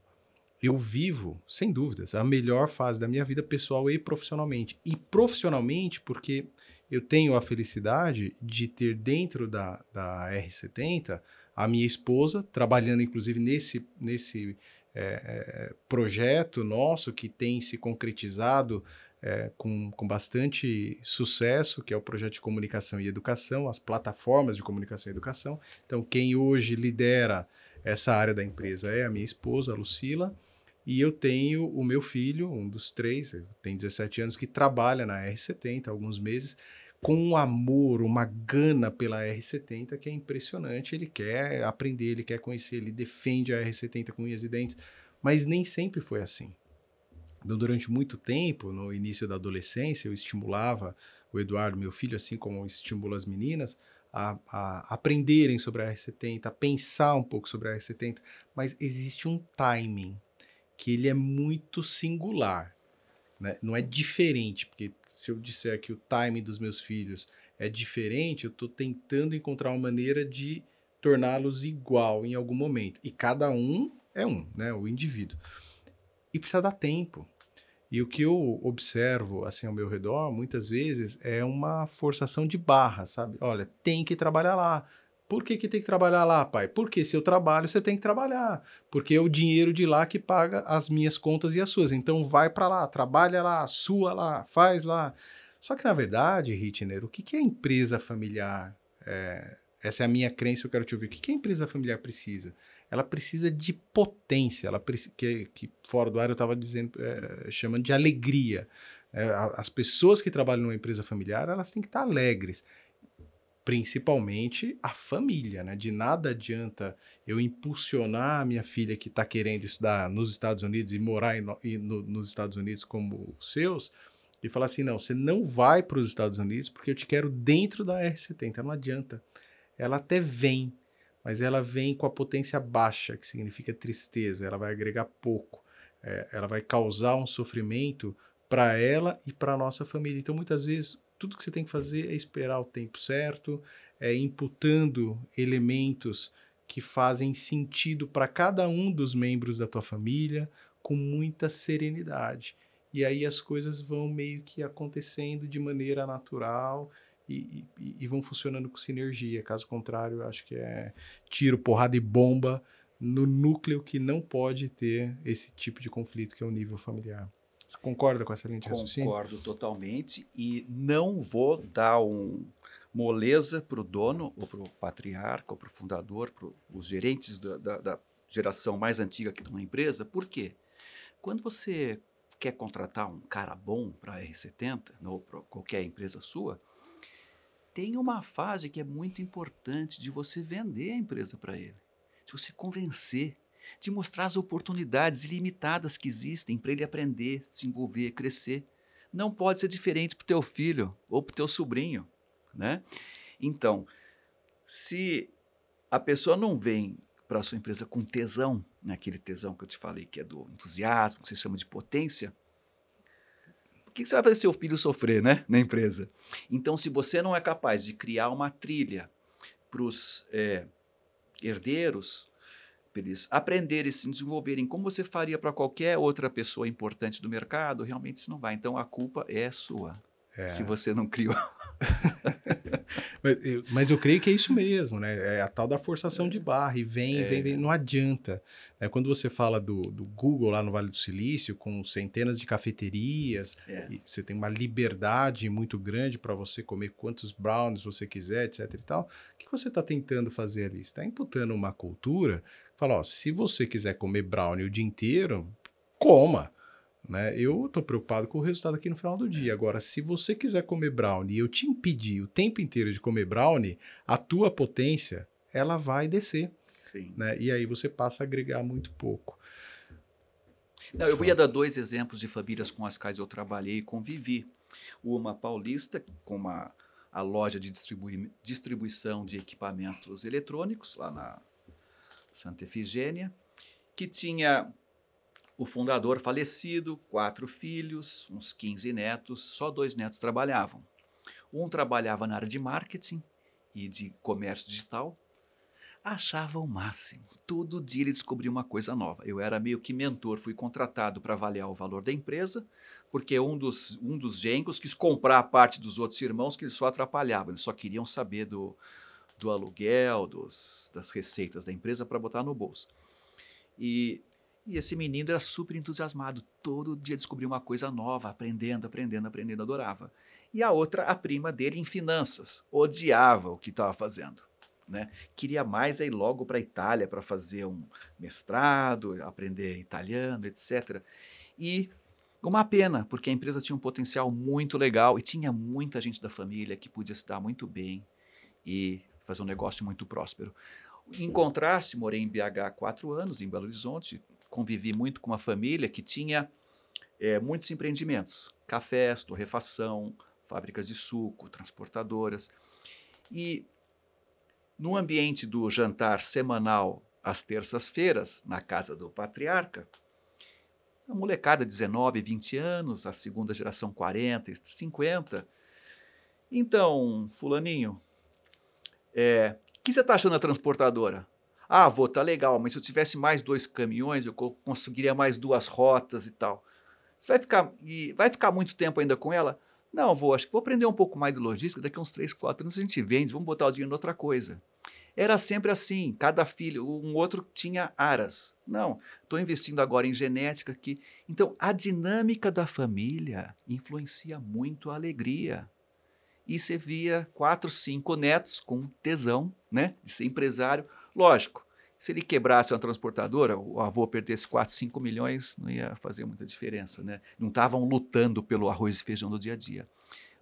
eu vivo, sem dúvidas, a melhor fase da minha vida pessoal e profissionalmente. E profissionalmente, porque eu tenho a felicidade de ter dentro da, da R70 a minha esposa, trabalhando inclusive nesse, nesse é, projeto nosso que tem se concretizado é, com, com bastante sucesso, que é o projeto de comunicação e educação, as plataformas de comunicação e educação. Então, quem hoje lidera essa área da empresa é a minha esposa, a Lucila, e eu tenho o meu filho, um dos três, tem 17 anos, que trabalha na R70 há alguns meses, com um amor, uma gana pela R70 que é impressionante. Ele quer aprender, ele quer conhecer, ele defende a R70 com unhas e dentes, mas nem sempre foi assim. Então, durante muito tempo, no início da adolescência, eu estimulava o Eduardo, meu filho, assim como estimulo as meninas, a, a, aprenderem sobre a R70, a pensar um pouco sobre a R70, mas existe um timing que ele é muito singular. Né? Não é diferente, porque se eu disser que o timing dos meus filhos é diferente, eu estou tentando encontrar uma maneira de torná-los igual em algum momento. E cada um é um, né? O indivíduo. E precisa dar tempo. E o que eu observo assim ao meu redor, muitas vezes, é uma forçação de barra, sabe? Olha, tem que trabalhar lá. Por que, que tem que trabalhar lá, pai? Porque se eu trabalho, você tem que trabalhar. Porque é o dinheiro de lá que paga as minhas contas e as suas. Então vai para lá, trabalha lá, sua lá, faz lá. Só que na verdade, Hitner, o que, que é empresa familiar? É, essa é a minha crença, eu quero te ouvir. O que, que a empresa familiar precisa? Ela precisa de potência, ela que, que fora do ar eu estava dizendo, é, chamando de alegria. É, as pessoas que trabalham numa empresa familiar, elas têm que estar alegres principalmente a família, né? De nada adianta eu impulsionar a minha filha que está querendo estudar nos Estados Unidos e morar e no, nos Estados Unidos como os seus, e falar assim, não, você não vai para os Estados Unidos porque eu te quero dentro da R70, não adianta. Ela até vem, mas ela vem com a potência baixa, que significa tristeza, ela vai agregar pouco, é, ela vai causar um sofrimento para ela e para nossa família. Então, muitas vezes, tudo que você tem que fazer é esperar o tempo certo, é imputando elementos que fazem sentido para cada um dos membros da tua família com muita serenidade. E aí as coisas vão meio que acontecendo de maneira natural e, e, e vão funcionando com sinergia. Caso contrário, acho que é tiro, porrada e bomba no núcleo que não pode ter esse tipo de conflito que é o nível familiar. Você concorda com essa linha de raciocínio? Concordo totalmente e não vou dar um moleza para o dono, ou para o patriarca, ou para o fundador, para os gerentes da, da, da, geração mais antiga que tem uma empresa. Por quê? Quando você quer contratar um cara bom para a R70, ou para qualquer empresa sua, tem uma fase que é muito importante de você vender a empresa para ele, de você convencer, de mostrar as oportunidades ilimitadas que existem para ele aprender, se envolver, crescer. Não pode ser diferente para o teu filho ou para o teu sobrinho, né? Então, se a pessoa não vem para a sua empresa com tesão, né, aquele tesão que eu te falei, que é do entusiasmo, que você chama de potência, o que você vai fazer seu filho sofrer né, na empresa? Então, se você não é capaz de criar uma trilha para os é, herdeiros, para eles aprenderem, se desenvolverem como você faria para qualquer outra pessoa importante do mercado, realmente isso não vai. Então a culpa é sua. É. Se você não criou. mas, eu, mas, eu, creio que é isso mesmo, né? É a tal da forçação de barra, e vem, é. vem, vem, não adianta. É, quando você fala do, do, Google lá no Vale do Silício, com centenas de cafeterias, é. você tem uma liberdade muito grande para você comer quantos brownies você quiser, etc e tal. O que você está tentando fazer ali? Você está imputando uma cultura, fala, ó, se você quiser comer brownie o dia inteiro, coma Né? Eu estou preocupado com o resultado aqui no final do dia. Agora, se você quiser comer brownie e eu te impedir o tempo inteiro de comer brownie, a tua potência ela vai descer. Sim. Né? E aí você passa a agregar muito pouco. Não, eu ia dar dois exemplos de famílias com as quais eu trabalhei e convivi. Uma paulista, com uma, a loja de distribui, distribuição de equipamentos eletrônicos, lá na Santa Efigênia, que tinha o fundador falecido, quatro filhos, uns 15 netos, só dois netos trabalhavam. Um trabalhava na área de marketing e de comércio digital, achava o máximo. Todo dia ele descobria uma coisa nova. Eu era meio que mentor, fui contratado para avaliar o valor da empresa, porque um dos, um dos genros quis comprar a parte dos outros irmãos que eles só atrapalhavam, eles só queriam saber do, do aluguel, dos, das receitas da empresa para botar no bolso. E, e esse menino era super entusiasmado, todo dia descobria uma coisa nova, aprendendo, aprendendo, aprendendo, adorava. E a outra, a prima dele em finanças, odiava o que estava fazendo né? Queria mais ir logo para a Itália para fazer um mestrado, aprender italiano, etc. E uma pena, porque a empresa tinha um potencial muito legal e tinha muita gente da família que podia se dar muito bem e fazer um negócio muito próspero. Em contraste, morei em BH há quatro anos, em Belo Horizonte, convivi muito com uma família que tinha é, muitos empreendimentos, cafés, torrefação, fábricas de suco, transportadoras. E no ambiente do jantar semanal às terças-feiras, na casa do patriarca, a molecada 19, 20 anos, a segunda geração 40, 50. Então, fulaninho, é, o que você está achando da transportadora? Ah, vou, tá legal, mas se eu tivesse mais dois caminhões, eu conseguiria mais duas rotas e tal. Você vai ficar, e vai ficar muito tempo ainda com ela? Não, vou, acho que vou aprender um pouco mais de logística, daqui uns 3, 4 anos a gente vende, vamos botar o dinheiro em outra coisa. Era sempre assim, cada filho, um outro tinha aras. Não, estou investindo agora em genética aqui. Então, a dinâmica da família influencia muito a alegria. E você via quatro, cinco netos com tesão, né, de ser empresário. Lógico, se ele quebrasse uma transportadora, o avô perdesse 4, 5 milhões, não ia fazer muita diferença, né? Não estavam lutando pelo arroz e feijão do dia a dia.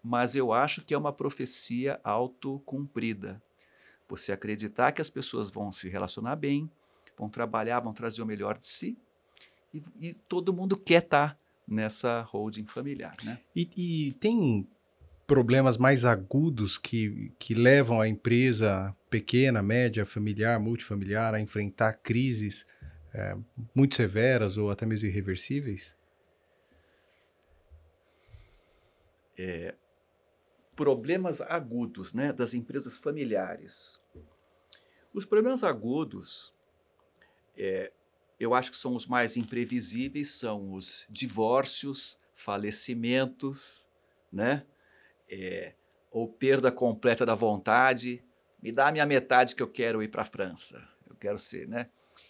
Mas eu acho que é uma profecia autocumprida. Você acreditar que as pessoas vão se relacionar bem, vão trabalhar, vão trazer o melhor de si, e, e todo mundo quer estar tá nessa holding familiar. Né? E, e, tem problemas mais agudos que, que levam a empresa pequena, média, familiar, multifamiliar a enfrentar crises é, muito severas ou até mesmo irreversíveis? É, problemas agudos né, das empresas familiares. Os problemas agudos, é, eu acho que são os mais imprevisíveis, são os divórcios, falecimentos, né? É, ou perda completa da vontade. Me dá a minha metade que eu quero ir para a França. Eu quero ser, né?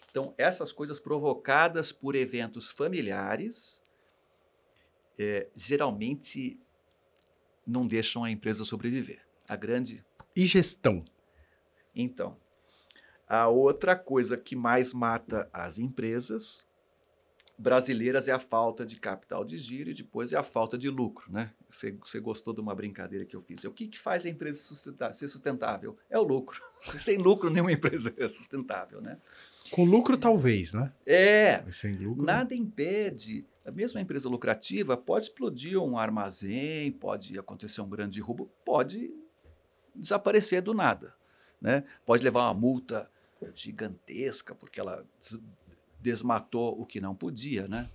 Então, essas coisas provocadas por eventos familiares, é, geralmente não deixam a empresa sobreviver. A grande. E gestão? Então, a outra coisa que mais mata as empresas brasileiras é a falta de capital de giro e depois é a falta de lucro, né? Você, você gostou de uma brincadeira que eu fiz. O que, que faz a empresa sustentar, ser sustentável? É o lucro. Sem lucro, nenhuma empresa é sustentável, né? Com lucro, talvez, né? É. Mas sem lucro. Nada impede. A mesma empresa lucrativa pode explodir um armazém, pode acontecer um grande roubo, pode desaparecer do nada. Né? Pode levar uma multa gigantesca, porque ela desmatou o que não podia, né?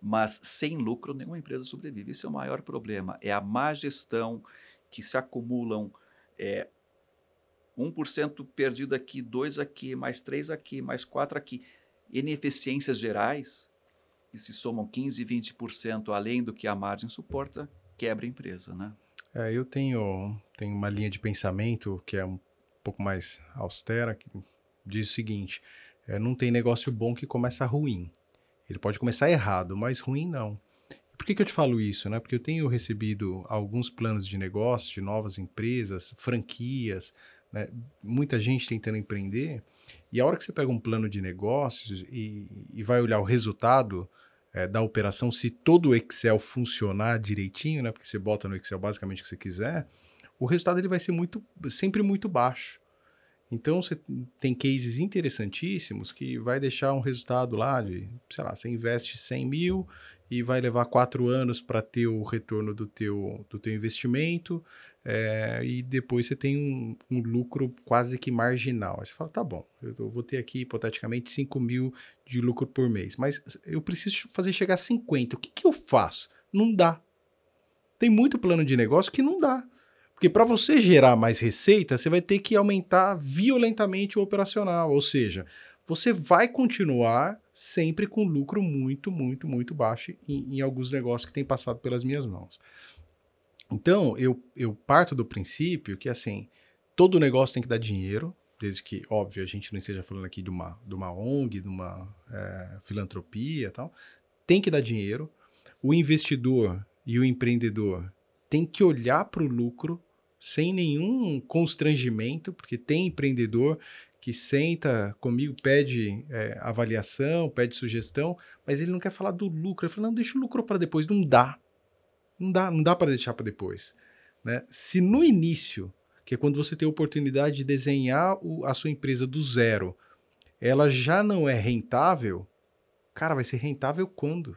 Mas sem lucro, nenhuma empresa sobrevive. Esse é o maior problema. É a má gestão que se acumulam é, 1% perdido aqui, 2 aqui, mais 3 aqui, mais 4 aqui. Ineficiências gerais, que se somam 15, 20% além do que a margem suporta, quebra a empresa, né? É, eu tenho, tenho uma linha de pensamento que é um pouco mais austera, que diz o seguinte: é, não tem negócio bom que começa ruim. Ele pode começar errado, mas ruim não. Por que, que eu te falo isso? Né? Porque eu tenho recebido alguns planos de negócio de novas empresas, franquias, né? muita gente tentando empreender. E a hora que você pega um plano de negócios e, e vai olhar o resultado é, da operação, se todo o Excel funcionar direitinho, né? Porque você bota no Excel basicamente o que você quiser, o resultado ele vai ser muito, sempre muito baixo. Então você tem cases interessantíssimos que vai deixar um resultado lá de, sei lá, você investe 100 mil e vai levar quatro anos para ter o retorno do teu, do teu investimento é, e depois você tem um, um, lucro quase que marginal. Aí você fala, tá bom, eu vou ter aqui hipoteticamente 5 mil de lucro por mês, mas eu preciso fazer chegar a 50, o que, que eu faço? Não dá. Tem muito plano de negócio que não dá. Porque para você gerar mais receita, você vai ter que aumentar violentamente o operacional, ou seja, você vai continuar sempre com lucro muito, muito, muito baixo em, em alguns negócios que têm passado pelas minhas mãos. Então, eu, eu parto do princípio que, assim, todo negócio tem que dar dinheiro, desde que, óbvio, a gente não esteja falando aqui de uma, de uma ONG, de uma é, filantropia e tal, tem que dar dinheiro. O investidor e o empreendedor tem que olhar para o lucro sem nenhum constrangimento, porque tem empreendedor que senta comigo, pede é, avaliação, pede sugestão, mas ele não quer falar do lucro. Ele fala, não, deixa o lucro para depois. Não dá. Não dá, não dá para deixar para depois. Né? Se no início, que é quando você tem a oportunidade de desenhar o, a sua empresa do zero, ela já não é rentável, cara, vai ser rentável quando?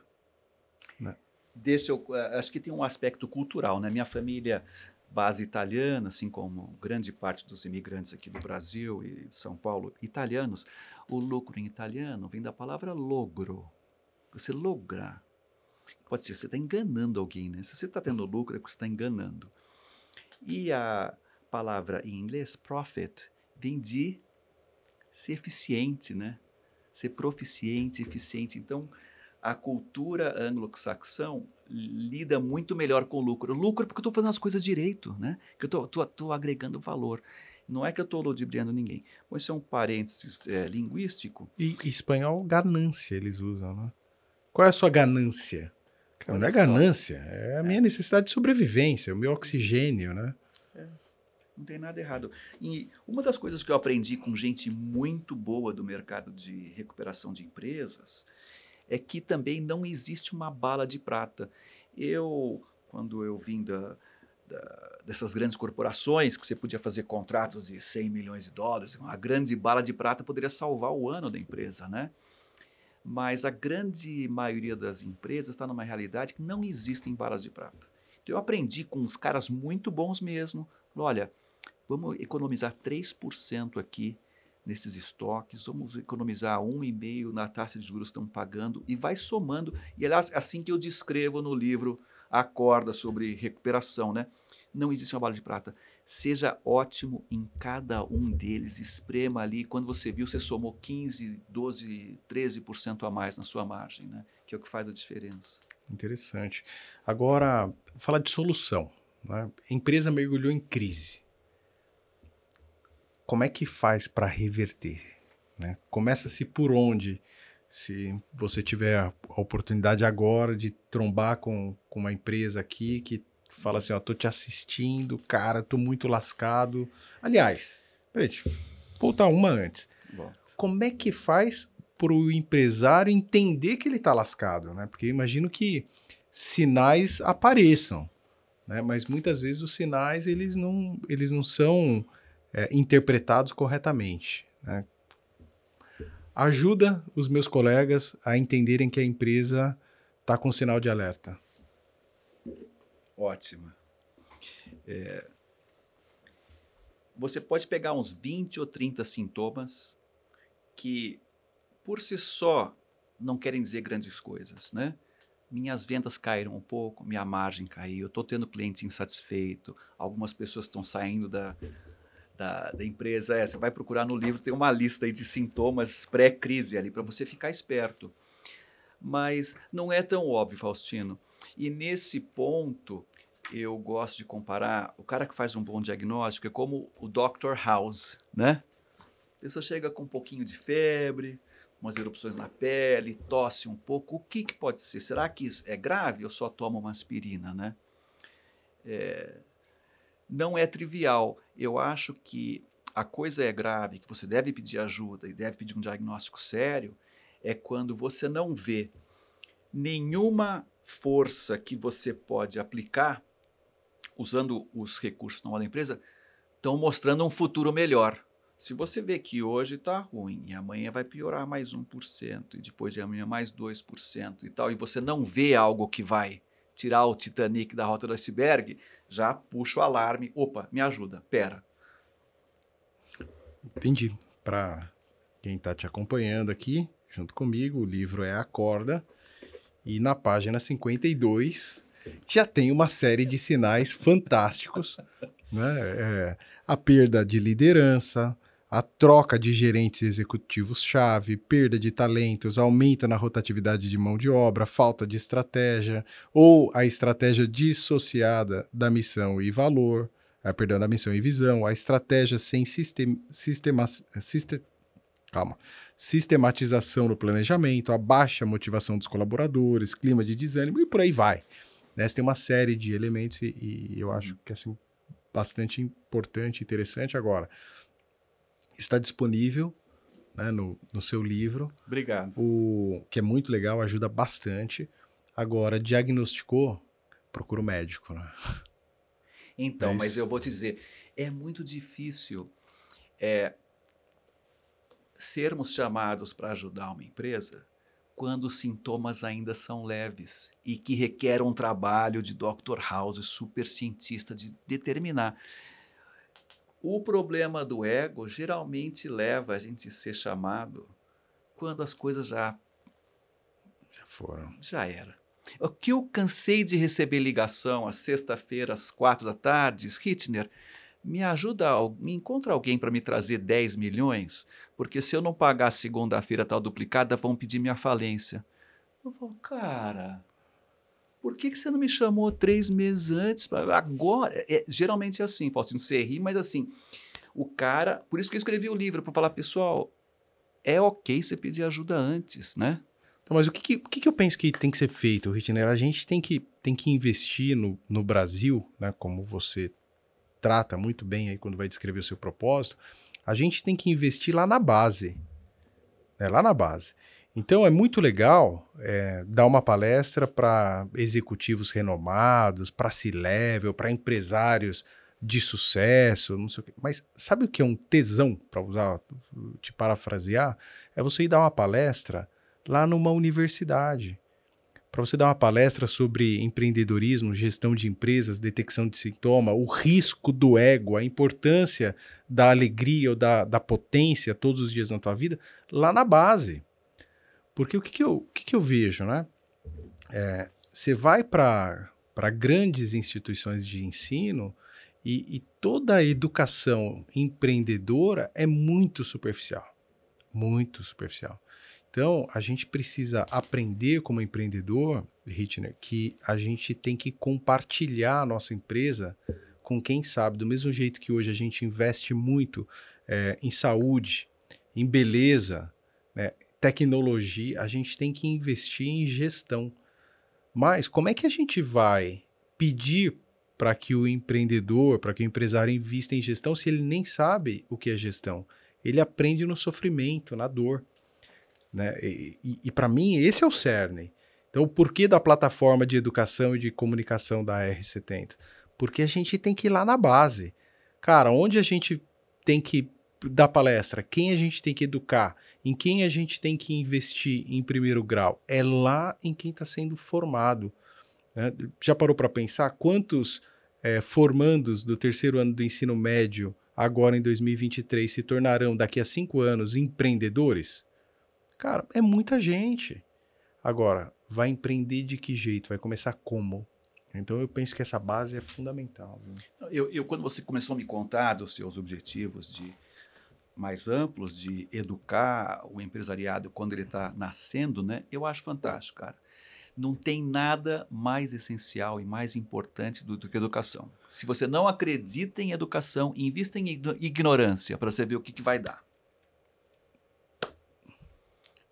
Né? Desse, eu, eh, acho que tem um aspecto cultural, né? Minha família base italiana, assim como grande parte dos imigrantes aqui do Brasil e de São Paulo, italianos, o lucro em italiano vem da palavra logro. Você lograr. Pode ser, você está enganando alguém, né? Se você está tendo lucro, é porque você está enganando. E a palavra em inglês, profit, vem de ser eficiente, né? Ser proficiente, eficiente. Então, a cultura anglo-saxão lida muito melhor com o lucro. Lucro é porque eu estou fazendo as coisas direito, né? Que eu estou agregando valor. Não é que eu estou ludibriando ninguém. Mas isso é um parênteses é, linguístico. E espanhol, ganância eles usam, né? Qual é a sua ganância? não é ganância, é a minha é. necessidade de sobrevivência, o meu oxigênio, né? É. Não tem nada errado. E uma das coisas que eu aprendi com gente muito boa do mercado de recuperação de empresas é que também não existe uma bala de prata. Eu, quando eu vim da, da, dessas grandes corporações, que você podia fazer contratos de 100 milhões de dólares, uma grande bala de prata poderia salvar o ano da empresa, né? Mas a grande maioria das empresas está numa realidade que não existem balas de prata. Então eu aprendi com uns caras muito bons mesmo. Olha, vamos economizar 3% aqui nesses estoques, vamos economizar 1,5% na taxa de juros que estão pagando e vai somando. E é assim que eu descrevo no livro A Corda sobre recuperação, né? Não existe uma bala de prata. Seja ótimo em cada um deles, esprema ali. Quando você viu, você somou 15, 12, 13% a mais na sua margem, né? Que é o que faz a diferença. Interessante. Agora, falar de solução. Né? A empresa mergulhou em crise como é que faz para reverter? Né? Começa-se por onde? Se você tiver a oportunidade agora de trombar com, com uma empresa aqui que fala assim, ó, tô te assistindo, cara, tô muito lascado. Aliás, peraí, voltar uma antes. Como é que faz para o empresário entender que ele está lascado, né? Porque eu imagino que sinais apareçam, né? Mas muitas vezes os sinais eles não, eles não são é, interpretados corretamente. Né? Ajuda os meus colegas a entenderem que a empresa está com sinal de alerta. Ótimo. É, você pode pegar uns 20 ou 30 sintomas que, por si só, não querem dizer grandes coisas, né? Minhas vendas caíram um pouco, minha margem caiu, estou tendo cliente insatisfeito, algumas pessoas estão saindo da, da, da empresa é, você vai procurar no livro, tem uma lista aí de sintomas pré-crise ali para você ficar esperto. Mas não é tão óbvio, Faustino. E nesse ponto, eu gosto de comparar, o cara que faz um bom diagnóstico é como o Dr. House, né? A pessoa chega com um pouquinho de febre, umas erupções na pele, tosse um pouco. O que, que pode ser? Será que é grave ou só toma uma aspirina, né? É, não é trivial. Eu acho que a coisa é grave, que você deve pedir ajuda e deve pedir um diagnóstico sério, é quando você não vê nenhuma força que você pode aplicar usando os recursos normal da empresa estão mostrando um futuro melhor. Se você vê que hoje está ruim e amanhã vai piorar mais 1% e depois de amanhã mais 2% e tal, e você não vê algo que vai tirar o Titanic da rota do iceberg, já puxa o alarme. Opa, me ajuda, pera. Entendi. Para quem está te acompanhando aqui, junto comigo, o livro é A Corda, e na página 52 já tem uma série de sinais fantásticos, né? É, a perda de liderança, a troca de gerentes executivos-chave, perda de talentos, aumenta na rotatividade de mão de obra, falta de estratégia, ou a estratégia dissociada da missão e valor, é, perdão, da missão e visão, a estratégia sem sistem, sistema, sistem, calma, sistematização no planejamento, a baixa motivação dos colaboradores, clima de desânimo e por aí vai. Né? Você tem uma série de elementos e, e eu acho que é assim, bastante importante e interessante agora está disponível né, no, no seu livro. Obrigado. O que é muito legal, ajuda bastante. Agora, diagnosticou, procura o um médico. Né? Então, é mas eu vou te dizer, é muito difícil é, sermos chamados para ajudar uma empresa quando os sintomas ainda são leves e que requer um trabalho de Dr. House, super cientista, de determinar. O problema do ego geralmente leva a gente a ser chamado quando as coisas já já foram. Já era. O que eu cansei de receber ligação às sexta-feira às quatro da tarde, Hitner, me ajuda, me encontra alguém para me trazer 10 milhões, porque se eu não pagar segunda-feira tal duplicada, vão pedir minha falência. Eu falo, cara, por que, que você não me chamou três meses antes? Agora, é, geralmente é assim, Faustino, você ri, mas assim, o cara. Por isso que eu escrevi o livro, para falar, pessoal, é ok você pedir ajuda antes, né? Então, mas o que, que, o que eu penso que tem que ser feito, Ritner? A gente tem que, tem que investir no, no Brasil, né? Como você trata muito bem aí quando vai descrever o seu propósito, a gente tem que investir lá na base. Né? Lá na base. Então é muito legal é, dar uma palestra para executivos renomados, para C-level, para empresários de sucesso, não sei o quê. Mas sabe o que é um tesão, para usar, te parafrasear? É você ir dar uma palestra lá numa universidade. Para você dar uma palestra sobre empreendedorismo, gestão de empresas, detecção de sintoma, o risco do ego, a importância da alegria ou da, da potência todos os dias na tua vida, lá na base. Porque o que, que, eu, o que, que eu vejo, né? É, você vai para grandes instituições de ensino e, e toda a educação empreendedora é muito superficial. Muito superficial. Então, a gente precisa aprender como empreendedor, Hitner, que a gente tem que compartilhar a nossa empresa com quem sabe. Do mesmo jeito que hoje a gente investe muito é, em saúde, em beleza, né? Tecnologia, a gente tem que investir em gestão. Mas como é que a gente vai pedir para que o empreendedor, para que o empresário invista em gestão se ele nem sabe o que é gestão? Ele aprende no sofrimento, na dor. Né? E, e, e para mim, esse é o cerne. Então, o porquê da plataforma de educação e de comunicação da R70? Porque a gente tem que ir lá na base. Cara, onde a gente tem que da palestra, quem a gente tem que educar, em quem a gente tem que investir em primeiro grau, é lá em quem está sendo formado. Né? Já parou para pensar quantos é, formandos do terceiro ano do ensino médio, agora em 2023, se tornarão daqui a cinco anos empreendedores? Cara, é muita gente. Agora, vai empreender de que jeito? Vai começar como? Então eu penso que essa base é fundamental. Eu, eu, quando você começou a me contar dos seus objetivos de mais amplos de educar o empresariado quando ele está nascendo, né? Eu acho fantástico, cara. Não tem nada mais essencial e mais importante do, do que educação. Se você não acredita em educação, invista em ignorância para você ver o que, que vai dar.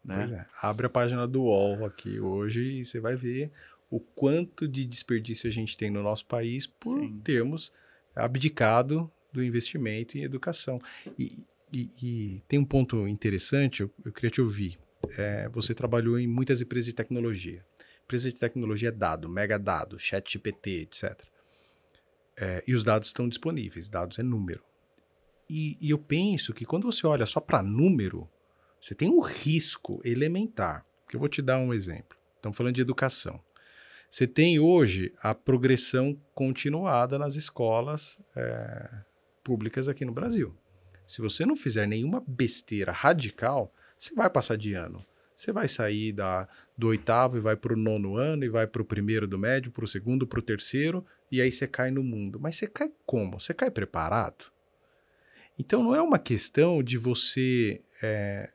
Né? Pois é. Abre a página do UOL aqui hoje e você vai ver o quanto de desperdício a gente tem no nosso país por Sim. termos abdicado do investimento em educação. E, e, e tem um ponto interessante, eu, eu queria te ouvir. É, você trabalhou em muitas empresas de tecnologia. empresa de tecnologia é dado, mega dado, chat GPT, etc. É, e os dados estão disponíveis, dados é número. E, e eu penso que quando você olha só para número, você tem um risco elementar. Que eu vou te dar um exemplo. Estamos falando de educação. Você tem hoje a progressão continuada nas escolas é, públicas aqui no Brasil. Se você não fizer nenhuma besteira radical, você vai passar de ano. Você vai sair da, do oitavo e vai para o nono ano, e vai para o primeiro do médio, para o segundo, para o terceiro, e aí você cai no mundo. Mas você cai como? Você cai preparado? Então não é uma questão de você é,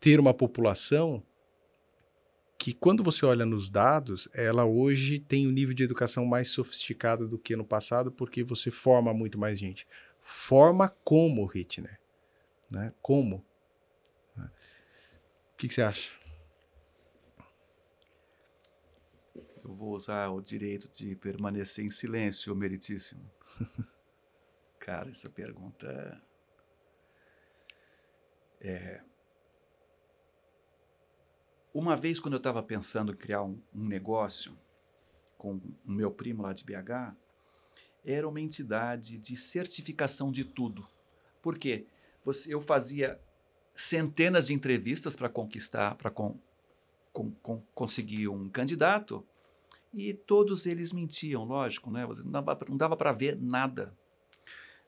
ter uma população que, quando você olha nos dados, ela hoje tem um nível de educação mais sofisticado do que no passado, porque você forma muito mais gente. Forma como, Hitner? Né? Como? O que, que você acha? Eu vou usar o direito de permanecer em silêncio, meritíssimo. Cara, essa pergunta é. Uma vez, quando eu estava pensando em criar um, um, negócio com o meu primo lá de BH, era uma entidade de certificação de tudo. Por quê? Eu fazia centenas de entrevistas para conquistar, para con, con, con, conseguir um candidato, e todos eles mentiam, lógico, né? não dava para ver nada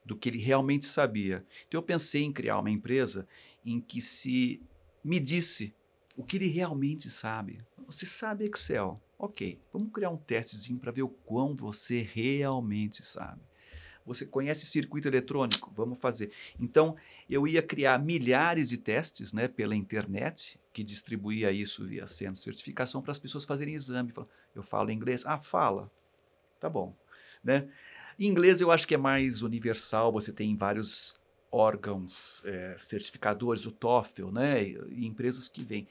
do que ele realmente sabia. Então eu pensei em criar uma empresa em que se medisse o que ele realmente sabe. Você sabe Excel? Ok, vamos criar um testezinho para ver o quão você realmente sabe. Você conhece circuito eletrônico? Vamos fazer. Então, eu ia criar milhares de testes né, pela internet, que distribuía isso via centro de certificação para as pessoas fazerem exame. Eu falo inglês? Ah, fala. Tá bom. Né? Inglês eu acho que é mais universal, você tem vários órgãos é, certificadores, o TOEFL, né? E empresas que vêm.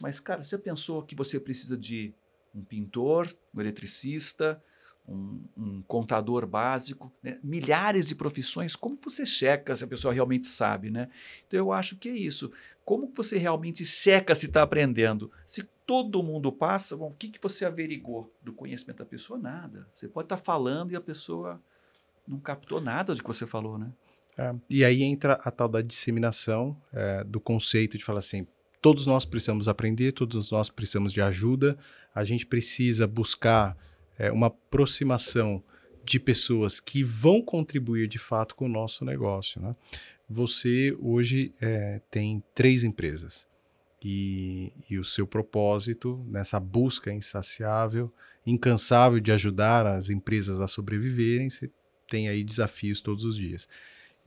Mas, cara, você pensou que você precisa de um pintor, um eletricista, um, um contador básico, né? milhares de profissões, como você checa se a pessoa realmente sabe, né? Então eu acho que é isso. Como você realmente checa se está aprendendo? Se todo mundo passa, bom, o que, que você averigou do conhecimento da pessoa? Nada. Você pode estar tá falando e a pessoa não captou nada do que você falou, né? É, e aí entra a tal da disseminação é, do conceito de falar assim, todos nós precisamos aprender, todos nós precisamos de ajuda, a gente precisa buscar é, uma aproximação de pessoas que vão contribuir de fato com o nosso negócio. Né? Você hoje é, tem três empresas e, e, o seu propósito nessa busca insaciável, incansável de ajudar as empresas a sobreviverem, você tem aí desafios todos os dias.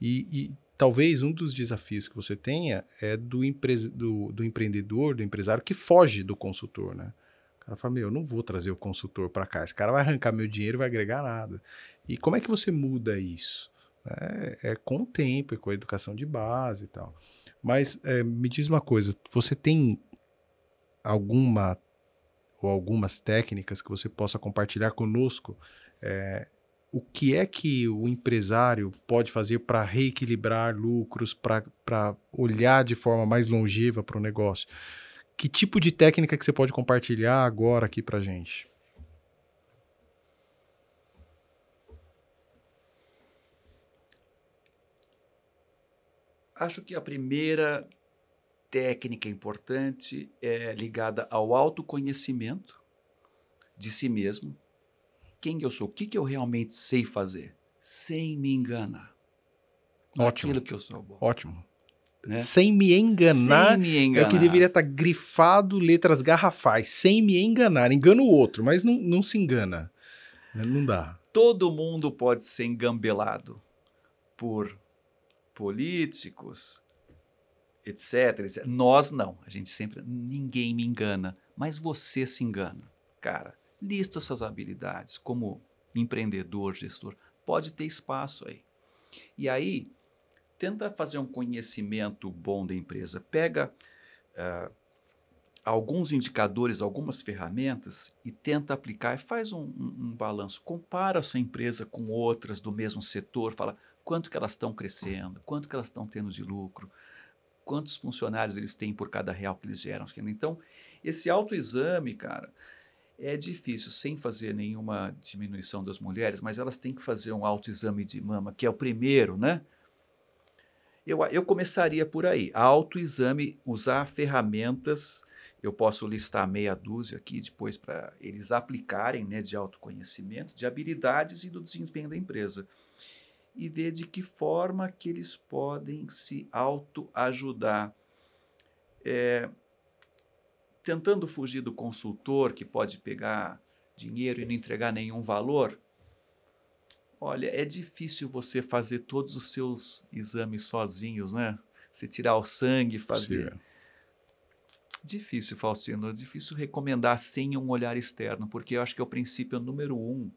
E, e talvez um dos desafios que você tenha é do, do, do empreendedor, do empresário que foge do consultor, né? O cara fala, meu, eu não vou trazer o consultor para cá, esse cara vai arrancar meu dinheiro vai agregar nada. E como é que você muda isso? É, é com o tempo, é com a educação de base e tal. Mas é, me diz uma coisa, você tem alguma ou algumas técnicas que você possa compartilhar conosco? É, o que é que o empresário pode fazer para reequilibrar lucros, para olhar de forma mais longeva para o negócio? que tipo de técnica que você pode compartilhar agora aqui para gente? Acho que a primeira técnica importante é ligada ao autoconhecimento de si mesmo. Quem eu sou? O que, que eu realmente sei fazer? Sem me enganar. Ótimo. Aquilo que eu sou bom. Ótimo. Né? Sem me enganar. Sem me enganar. É o que deveria estar tá grifado letras garrafais. Sem me enganar. Engana o outro, mas não, não se engana. Né? Não dá. Todo mundo pode ser engambelado por políticos, etc, etc. Nós não. A gente sempre. Ninguém me engana. Mas você se engana. Cara, lista suas habilidades como empreendedor, gestor. Pode ter espaço aí. E aí, tenta fazer um conhecimento bom da empresa. Pega uh, alguns indicadores, algumas ferramentas e tenta aplicar. Faz um, um, um, balanço. Compara a sua empresa com outras do mesmo setor. Fala quanto que elas estão crescendo, quanto que elas estão tendo de lucro. quantos funcionários eles têm por cada real que eles geram. Então, esse autoexame, cara, é difícil, sem fazer nenhuma diminuição das mulheres, mas elas têm que fazer um autoexame de mama, que é o primeiro, né? Eu, eu começaria por aí. Autoexame, usar ferramentas, eu posso listar meia dúzia aqui depois para eles aplicarem né, de autoconhecimento, de habilidades e do desempenho da empresa. E ver de que forma que eles podem se autoajudar. É, tentando fugir do consultor que pode pegar dinheiro e não entregar nenhum valor, olha, é difícil você fazer todos os seus exames sozinhos, né? Você tirar o sangue, fazer. Sim. Difícil, Faustino, é difícil recomendar sem um olhar externo, porque eu acho que é o princípio número um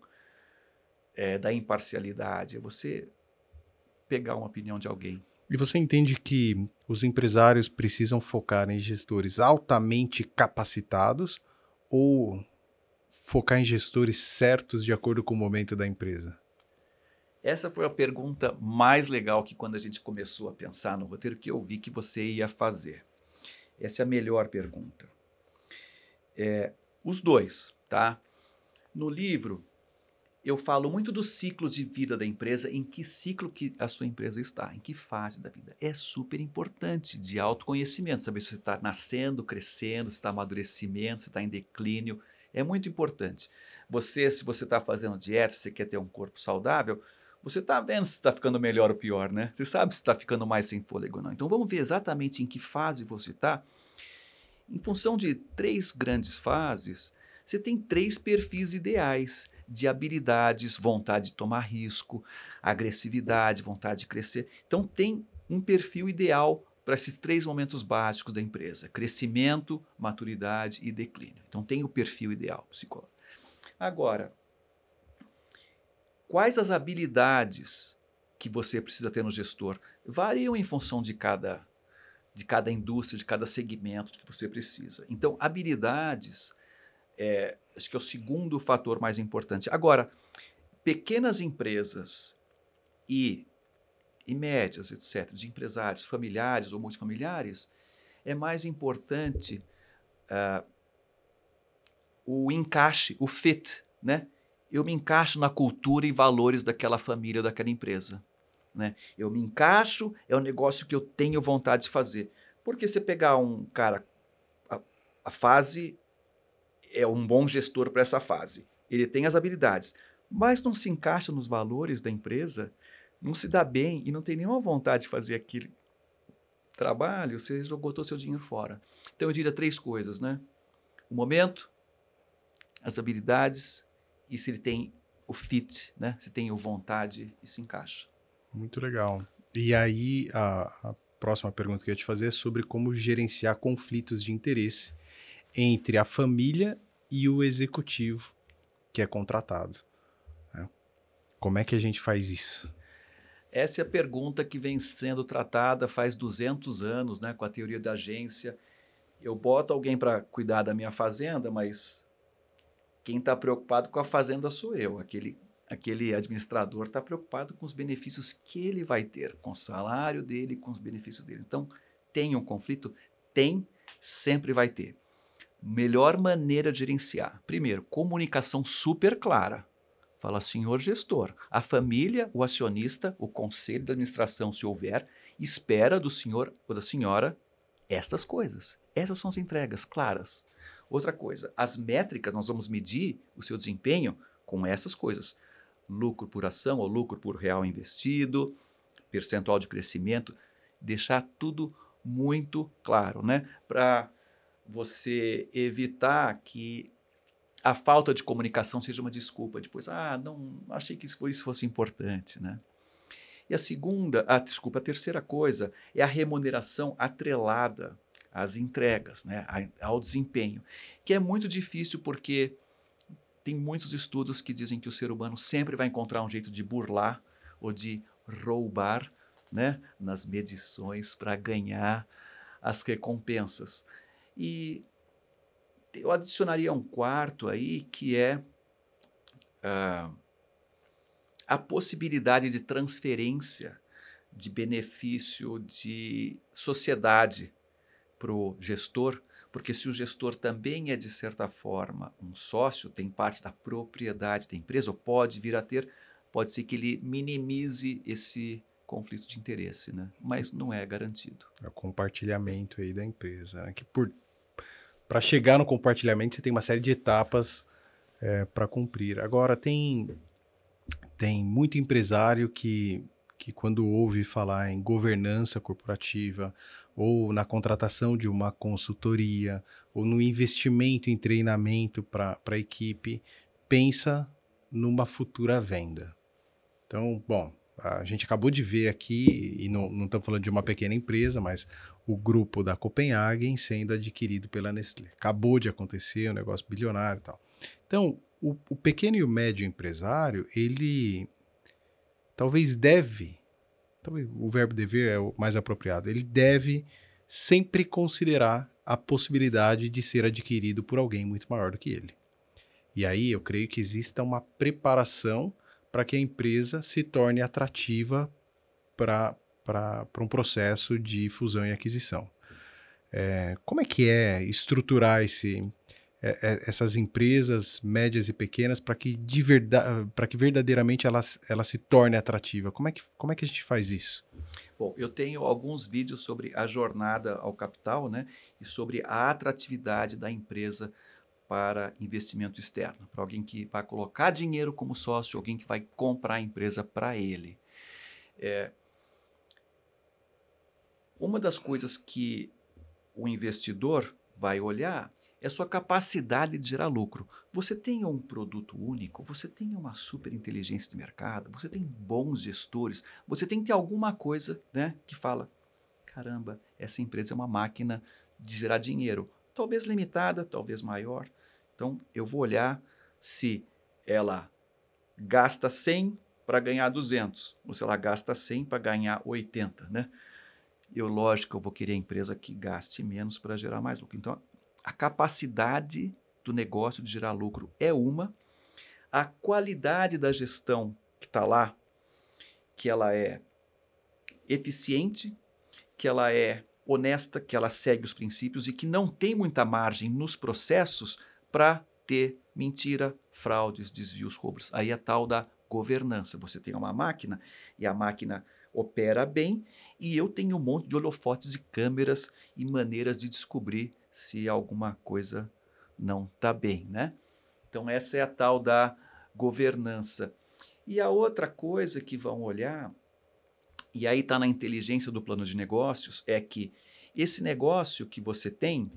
é, da imparcialidade, é você pegar uma opinião de alguém. E você entende que os empresários precisam focar em gestores altamente capacitados ou focar em gestores certos de acordo com o momento da empresa? Essa foi a pergunta mais legal que quando a gente começou a pensar no roteiro que eu vi que você ia fazer. Essa é a melhor pergunta. É, os dois, tá? No livro, eu falo muito do ciclo de vida da empresa, em que ciclo que a sua empresa está, em que fase da vida. É super importante de autoconhecimento, saber se está nascendo, crescendo, se está amadurecimento, se está em declínio. É muito importante. Você, se você está fazendo dieta, se quer ter um corpo saudável, você está vendo se está ficando melhor ou pior, né? Você sabe se está ficando mais sem fôlego ou não. Então vamos ver exatamente em que fase você está. Em função de três grandes fases, você tem três perfis ideais de habilidades, vontade de tomar risco, agressividade, vontade de crescer. Então, tem um perfil ideal para esses três momentos básicos da empresa: crescimento, maturidade e declínio. Então, tem o perfil ideal psicológico. Agora, quais as habilidades que você precisa ter no gestor? Variam em função de cada de cada indústria, de cada segmento que você precisa. Então, habilidades é, acho que é o segundo fator mais importante. Agora, pequenas empresas e, e médias, etc., de empresários familiares ou multifamiliares, é mais importante uh, o encaixe, o fit, né? Eu me encaixo na cultura e valores daquela família, daquela empresa. Né? Eu me encaixo, é um negócio que eu tenho vontade de fazer. Porque você pegar um cara, a, a fase é um bom gestor para essa fase. Ele tem as habilidades, mas não se encaixa nos valores da empresa, não se dá bem e não tem nenhuma vontade de fazer aquele trabalho, você o seu dinheiro fora. Então eu diria três coisas, né? O momento, as habilidades e se ele tem o fit, né? Se tem o vontade e se encaixa. Muito legal. E aí a, a próxima pergunta que eu ia te fazer é sobre como gerenciar conflitos de interesse entre a família e o executivo que é contratado. Né? Como é que a gente faz isso? Essa é a pergunta que vem sendo tratada faz 200 anos, né, com a teoria da agência. Eu boto alguém para cuidar da minha fazenda, mas quem está preocupado com a fazenda sou eu. Aquele, aquele administrador está preocupado com os benefícios que ele vai ter, com o salário dele, com os benefícios dele. Então, tem um conflito? Tem, sempre vai ter. Melhor maneira de gerenciar. Primeiro, comunicação super clara. Fala, senhor gestor, a família, o acionista, o conselho de administração, se houver, espera do senhor ou da senhora estas coisas. Essas são as entregas claras. Outra coisa, as métricas, nós vamos medir o seu desempenho com essas coisas. Lucro por ação ou lucro por real investido, percentual de crescimento, deixar tudo muito claro, né? Para você evitar que a falta de comunicação seja uma desculpa. Depois, ah, não achei que isso fosse importante, né? E a segunda, a desculpa, a terceira coisa é a remuneração atrelada às entregas, né, ao desempenho, que é muito difícil porque tem muitos estudos que dizem que o ser humano sempre vai encontrar um jeito de burlar ou de roubar, né, nas medições para ganhar as recompensas. E eu adicionaria um quarto aí que é uh, a possibilidade de transferência de benefício de sociedade para o gestor, porque se o gestor também é, de certa forma, um sócio, tem parte da propriedade da empresa, ou pode vir a ter, pode ser que ele minimize esse conflito de interesse, né? mas não é garantido. É o compartilhamento aí da empresa. Né? Que por para chegar no compartilhamento você tem uma série de etapas é, para cumprir. Agora tem tem muito empresário que que quando ouve falar em governança corporativa ou na contratação de uma consultoria ou no investimento em treinamento para a equipe, pensa numa futura venda. Então, bom, a gente acabou de ver aqui, e não, não estamos falando de uma pequena empresa, mas o grupo da Copenhagen sendo adquirido pela Nestlé. Acabou de acontecer, um negócio bilionário e tal. Então, o, o pequeno e o médio empresário, ele talvez deve, talvez o verbo dever é o mais apropriado, ele deve sempre considerar a possibilidade de ser adquirido por alguém muito maior do que ele. E aí eu creio que exista uma preparação para que a empresa se torne atrativa para um processo de fusão e aquisição. É, como é que é estruturar esse, é, é, essas empresas médias e pequenas para que, de verdade, que verdadeiramente ela, ela se torne atrativa? Como é, que, como é que a gente faz isso? Bom, eu tenho alguns vídeos sobre a jornada ao capital né, e sobre a atratividade da empresa para investimento externo, para alguém que vai colocar dinheiro como sócio, alguém que vai comprar a empresa para ele. É, uma das coisas que o investidor vai olhar é sua capacidade de gerar lucro. Você tem um produto único, você tem uma super inteligência de mercado, você tem bons gestores, você tem que ter alguma coisa né, que fala: caramba, essa empresa é uma máquina de gerar dinheiro. Talvez limitada, talvez maior, então, eu vou olhar se ela gasta 100 para ganhar 200, ou se ela gasta 100 para ganhar 80, né? Eu, lógico, eu vou querer a empresa que gaste menos para gerar mais lucro. Então, a capacidade do negócio de gerar lucro é uma, a qualidade da gestão que está lá, que ela é eficiente, que ela é honesta, que ela segue os princípios e que não tem muita margem nos processos para ter mentira, fraudes, desvios, roubos. Aí é tal da governança. Você tem uma máquina e a máquina opera bem e eu tenho um monte de holofotes e câmeras e maneiras de descobrir se alguma coisa não está bem, né? Então essa é a tal da governança. E a outra coisa que vão olhar, e aí está na inteligência do plano de negócios, é que esse negócio que você tem,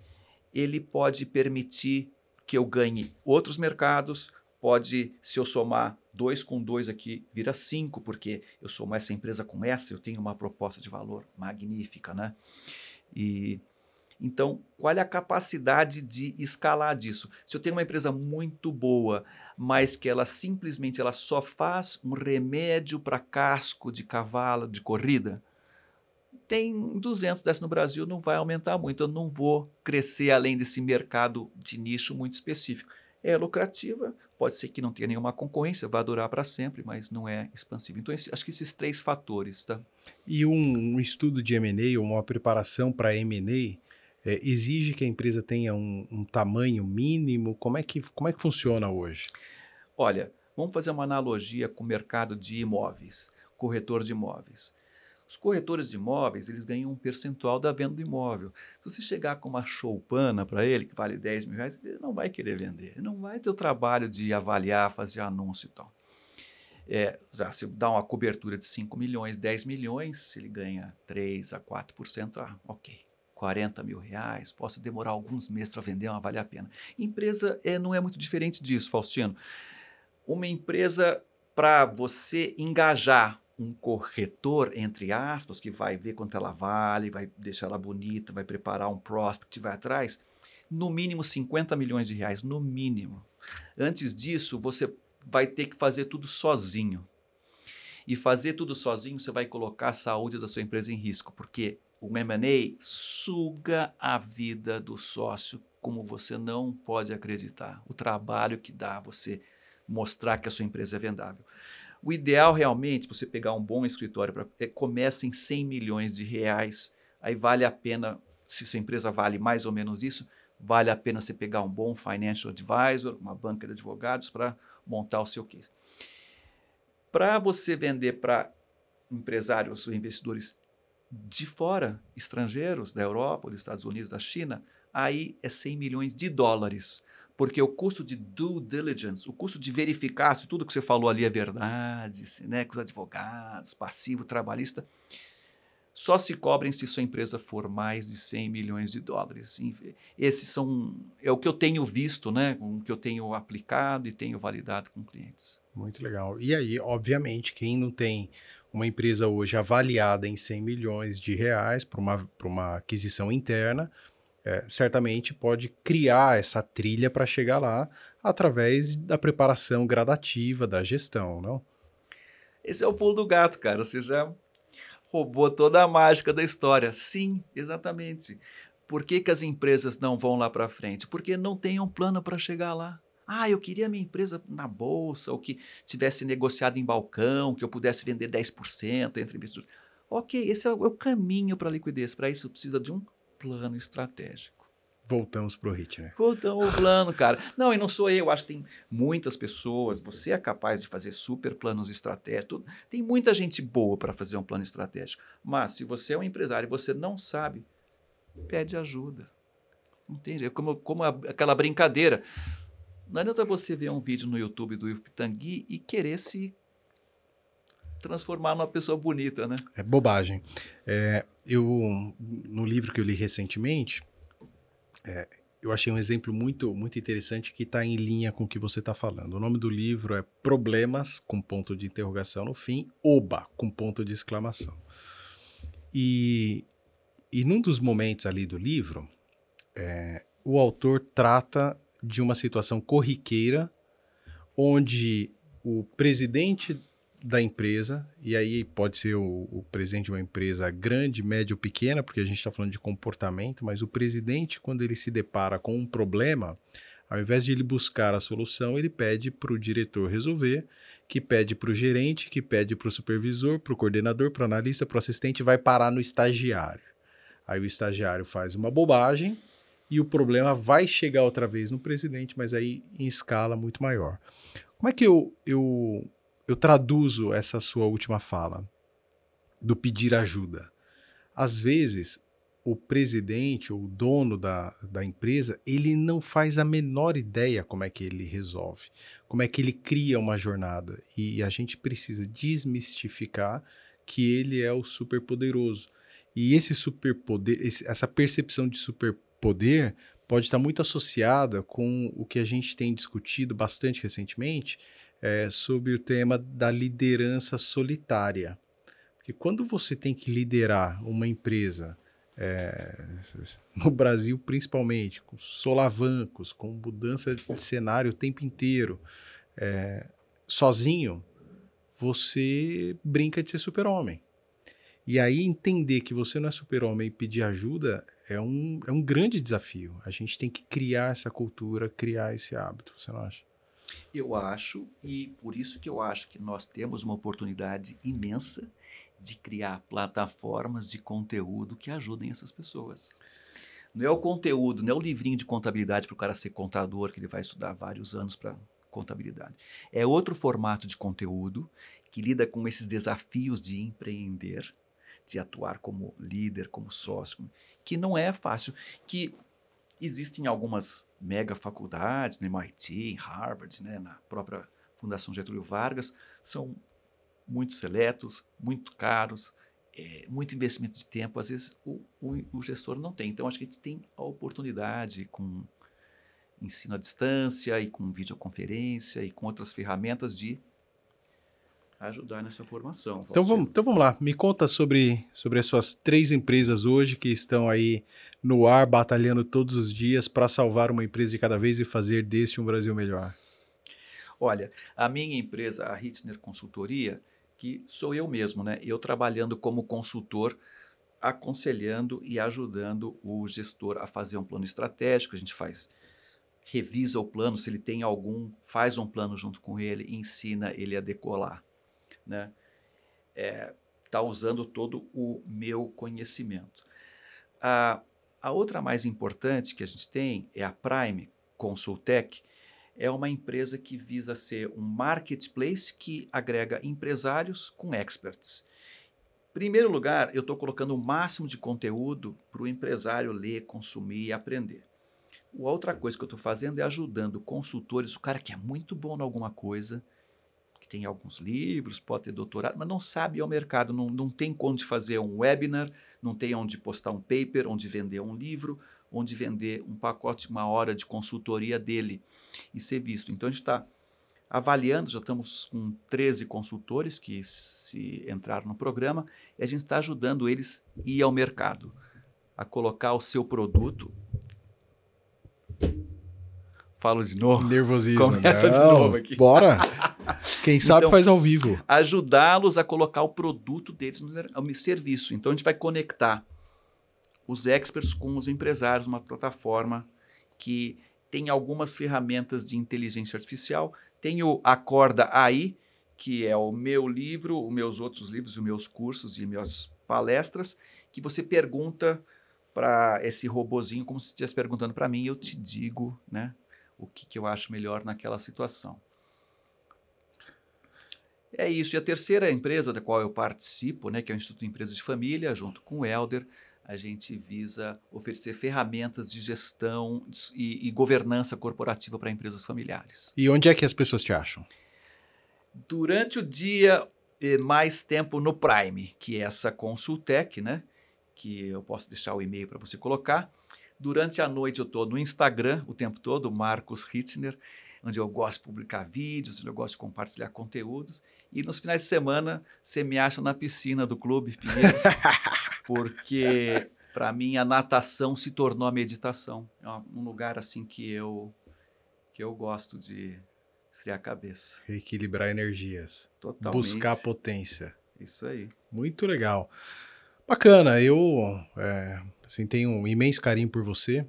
ele pode permitir que eu ganhe outros mercados. Pode, se eu somar dois com dois aqui, vira cinco, porque eu somo essa empresa com essa, eu tenho uma proposta de valor magnífica, né? E então, qual é a capacidade de escalar disso? Se eu tenho uma empresa muito boa, mas que ela simplesmente ela só faz um remédio para casco de cavalo de corrida, tem 200 dessa no Brasil, não vai aumentar muito. Eu não vou crescer além desse mercado de nicho muito específico. É lucrativa, pode ser que não tenha nenhuma concorrência, vai durar para sempre, mas não é expansiva. Então, esse, acho que esses três fatores, tá? E um, um estudo de M&A, uma preparação para M&A, é, exige que a empresa tenha um, um, tamanho mínimo? Como é, que, como é que funciona hoje? Olha, vamos fazer uma analogia com o mercado de imóveis, corretor de imóveis. Os corretores de imóveis, eles ganham um percentual da venda do imóvel. Se você chegar com uma choupana para ele, que vale 10 mil reais, ele não vai querer vender. Ele não vai ter o trabalho de avaliar, fazer anúncio e tal. É, se dá uma cobertura de 5 milhões, 10 milhões, se ele ganha 3 a 4%, ah, ok. 40 mil reais, posso demorar alguns meses para vender, mas vale a pena. Empresa é, não é muito diferente disso, Faustino. Uma empresa, para você engajar um corretor, entre aspas, que vai ver quanto ela vale, vai deixar ela bonita, vai preparar um prospect, vai atrás, no mínimo 50 milhões de reais, no mínimo. Antes disso, você vai ter que fazer tudo sozinho. E fazer tudo sozinho, você vai colocar a saúde da sua empresa em risco, porque o M&A suga a vida do sócio como você não pode acreditar. O trabalho que dá você mostrar que a sua empresa é vendável. O ideal realmente, você pegar um bom escritório, pra, é, começa em 100 milhões de reais, aí vale a pena, se sua empresa vale mais ou menos isso, vale a pena você pegar um bom financial advisor, uma banca de advogados para montar o seu case. Para você vender para empresários ou investidores de fora, estrangeiros, da Europa, dos Estados Unidos, da China, aí é 100 milhões de dólares. Porque o custo de due diligence, o custo de verificar se tudo que você falou ali é verdade, se, né, com os advogados, passivo, trabalhista, só se cobrem se sua empresa for mais de 100 milhões de dólares. Esses são é o que eu tenho visto, né, o que eu tenho aplicado e tenho validado com clientes. Muito legal. E aí, obviamente, quem não tem uma empresa hoje avaliada em 100 milhões de reais para uma, uma aquisição interna, é, certamente pode criar essa trilha para chegar lá através da preparação gradativa da gestão, não? Esse é o pulo do gato, cara. Você já roubou toda a mágica da história. Sim, exatamente. Por que, que as empresas não vão lá para frente? Porque não tem um plano para chegar lá. Ah, eu queria minha empresa na bolsa, ou que tivesse negociado em balcão, que eu pudesse vender 10% entre investidores. Ok, esse é o, é caminho para a liquidez. Para isso precisa de um plano estratégico. Voltamos para o HIT, né? Voltamos ao plano, cara. Não, e não sou eu, acho que tem muitas pessoas. Você é capaz de fazer super planos estratégicos. Tem muita gente boa para fazer um plano estratégico. Mas se você é um empresário e você não sabe, pede ajuda. Entende? É como, como aquela brincadeira. Não adianta você ver um vídeo no YouTube do Ivo Pitangui e querer se transformar numa pessoa bonita, né? É bobagem. É, eu, no livro que eu li recentemente, é, eu achei um exemplo muito, muito interessante que está em linha com o que você está falando. O nome do livro é Problemas, com ponto de interrogação no fim, Oba, com ponto de exclamação. E, e num dos momentos ali do livro, é, o autor trata de uma situação corriqueira onde o presidente da empresa, e aí pode ser o, o, presidente de uma empresa grande, média ou pequena, porque a gente está falando de comportamento, mas o presidente, quando ele se depara com um problema, ao invés de ele buscar a solução, ele pede para o diretor resolver, que pede para o gerente, que pede para o supervisor, para o coordenador, para o analista, para o assistente, vai parar no estagiário. Aí o estagiário faz uma bobagem, e o problema vai chegar outra vez no presidente, mas aí em escala muito maior. Como é que eu, eu, eu traduzo essa sua última fala do pedir ajuda? Às vezes, o presidente ou o dono da, da empresa, ele não faz a menor ideia como é que ele resolve, como é que ele cria uma jornada. E a gente precisa desmistificar que ele é o superpoderoso. E esse superpoder, essa percepção de superpoder, poder pode estar muito associada com o que a gente tem discutido bastante recentemente é, sobre o tema da liderança solitária. Porque quando você tem que liderar uma empresa, é, no Brasil principalmente, com solavancos, com mudança de cenário o tempo inteiro, é, sozinho, você brinca de ser super-homem. E aí entender que você não é super-homem e pedir ajuda é um, é um grande desafio. A gente tem que criar essa cultura, criar esse hábito, você não acha? Eu acho, e por isso que eu acho que nós temos uma oportunidade imensa de criar plataformas de conteúdo que ajudem essas pessoas. Não é o conteúdo, não é o livrinho de contabilidade para o cara ser contador, que ele vai estudar vários anos para contabilidade. É outro formato de conteúdo que lida com esses desafios de empreender, de atuar como líder, como sócio, que não é fácil, que existem algumas mega faculdades, no MIT, em Harvard, né, na própria Fundação Getúlio Vargas, são muito seletos, muito caros, é, muito investimento de tempo, às vezes o, o, o, gestor não tem. Então, acho que a gente tem a oportunidade com ensino à distância e com videoconferência e com outras ferramentas de ajudar nessa formação. Então vamos, então vamos lá, me conta sobre, sobre as suas três empresas hoje que estão aí no ar, batalhando todos os dias para salvar uma empresa de cada vez e fazer deste um Brasil melhor. Olha, a minha empresa, a Hitzner Consultoria, que sou eu mesmo, né? Eu trabalhando como consultor, aconselhando e ajudando o gestor a fazer um plano estratégico. A gente faz, revisa o plano, se ele tem algum, faz um plano junto com ele, ensina ele a decolar. né, é, tá usando todo o meu conhecimento. A, a outra mais importante que a gente tem é a Prime Consultec, é uma empresa que visa ser um marketplace que agrega empresários com experts. Primeiro lugar, eu estou colocando o máximo de conteúdo para o empresário ler, consumir e aprender. Outra coisa que eu estou fazendo é ajudando consultores, o cara que é muito bom em alguma coisa, tem alguns livros, pode ter doutorado, mas não sabe ao mercado, não, não tem onde fazer um webinar, não tem onde postar um paper, onde vender um livro, onde vender um pacote, uma hora de consultoria dele e ser visto. Então a gente está avaliando, já estamos com 13 consultores que se entraram no programa, e a gente está ajudando eles a ir ao mercado, a colocar o seu produto. Falo de novo. Nervosismo. Começa Não, de novo aqui. Bora! Quem sabe então, faz ao vivo. Ajudá-los a colocar o produto deles no, serviço. Então a gente vai conectar os experts com os empresários, uma plataforma que tem algumas ferramentas de inteligência artificial. Tem o Acorda AI, que é o meu livro, os meus outros livros, os meus cursos e minhas palestras, que você pergunta para esse robozinho como se estivesse perguntando para mim, eu te digo, né, o que, que eu acho melhor naquela situação. É isso. E a terceira empresa da qual eu participo, né, que é o Instituto Empresa de Família, junto com o Helder, a gente visa oferecer ferramentas de gestão e, e governança corporativa para empresas familiares. E onde é que as pessoas te acham? Durante o dia, mais tempo no Prime, que é essa Consultec, né? Que eu posso deixar o e-mail para você colocar. Durante a noite eu estou no Instagram o tempo todo, Marcos Hitzner, onde eu gosto de publicar vídeos, onde eu gosto de compartilhar conteúdos. E nos finais de semana você me acha na piscina do Clube Pinheiros. porque para mim a natação se tornou a meditação. É um lugar assim que eu que eu gosto de esfriar a cabeça. Equilibrar energias. Totalmente. Buscar potência. Isso aí. Muito legal. Bacana, eu é, assim, tenho um imenso carinho por você.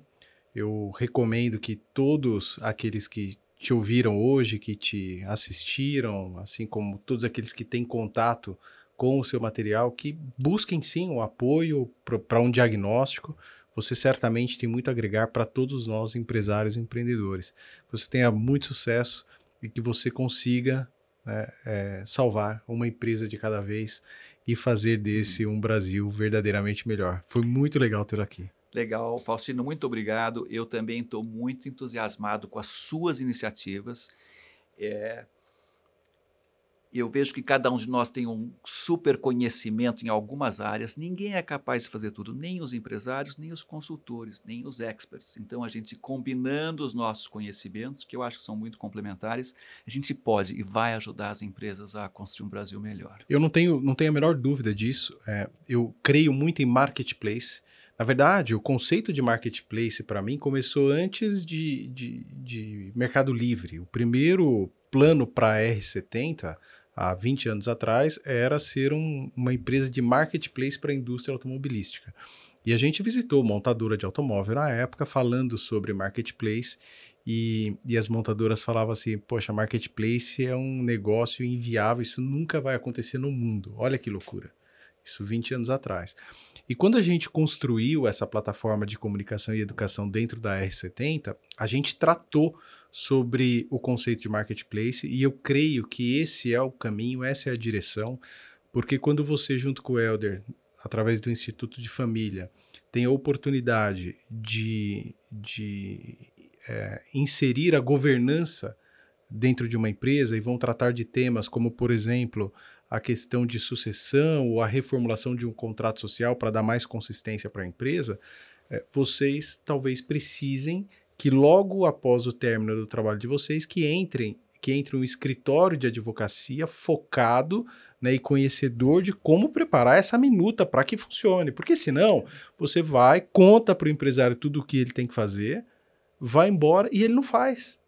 Eu recomendo que todos aqueles que te ouviram hoje, que te assistiram, assim como todos aqueles que têm contato com o seu material, que busquem sim o um apoio para um diagnóstico. Você certamente tem muito a agregar para todos nós, empresários e empreendedores. Que você tenha muito sucesso e que você consiga né, é, salvar uma empresa de cada vez e fazer desse um Brasil verdadeiramente melhor. Foi muito legal ter aqui. Legal, Faustino, muito obrigado. Eu também estou muito entusiasmado com as suas iniciativas. É, eu vejo que cada um de nós tem um super conhecimento em algumas áreas. Ninguém é capaz de fazer tudo, nem os empresários, nem os consultores, nem os experts. Então, a gente combinando os nossos conhecimentos, que eu acho que são muito complementares, a gente pode e vai ajudar as empresas a construir um Brasil melhor. Eu não tenho, não tenho a menor dúvida disso. É, eu creio muito em marketplace. Na verdade, o conceito de marketplace para mim começou antes de, de, de Mercado Livre. O primeiro plano para R70 há 20 anos atrás, era ser um, uma empresa de marketplace para a indústria automobilística. E a gente visitou montadora de automóvel na época, falando sobre marketplace, e, e as montadoras falavam assim: Poxa, marketplace é um negócio inviável, isso nunca vai acontecer no mundo. Olha que loucura. Isso 20 anos atrás. E quando a gente construiu essa plataforma de comunicação e educação dentro da R70, a gente tratou sobre o conceito de marketplace e eu creio que esse é o caminho, essa é a direção, porque quando você, junto com o Elder, através do Instituto de Família, tem a oportunidade de, de é, inserir a governança dentro de uma empresa e vão tratar de temas como, por exemplo, a questão de sucessão ou a reformulação de um contrato social para dar mais consistência para a empresa, é, vocês talvez precisem que logo após o término do trabalho de vocês, que entrem que entre um escritório de advocacia focado né, e conhecedor de como preparar essa minuta para que funcione. Porque senão você vai, conta para o empresário tudo o que ele tem que fazer, vai embora e ele não faz.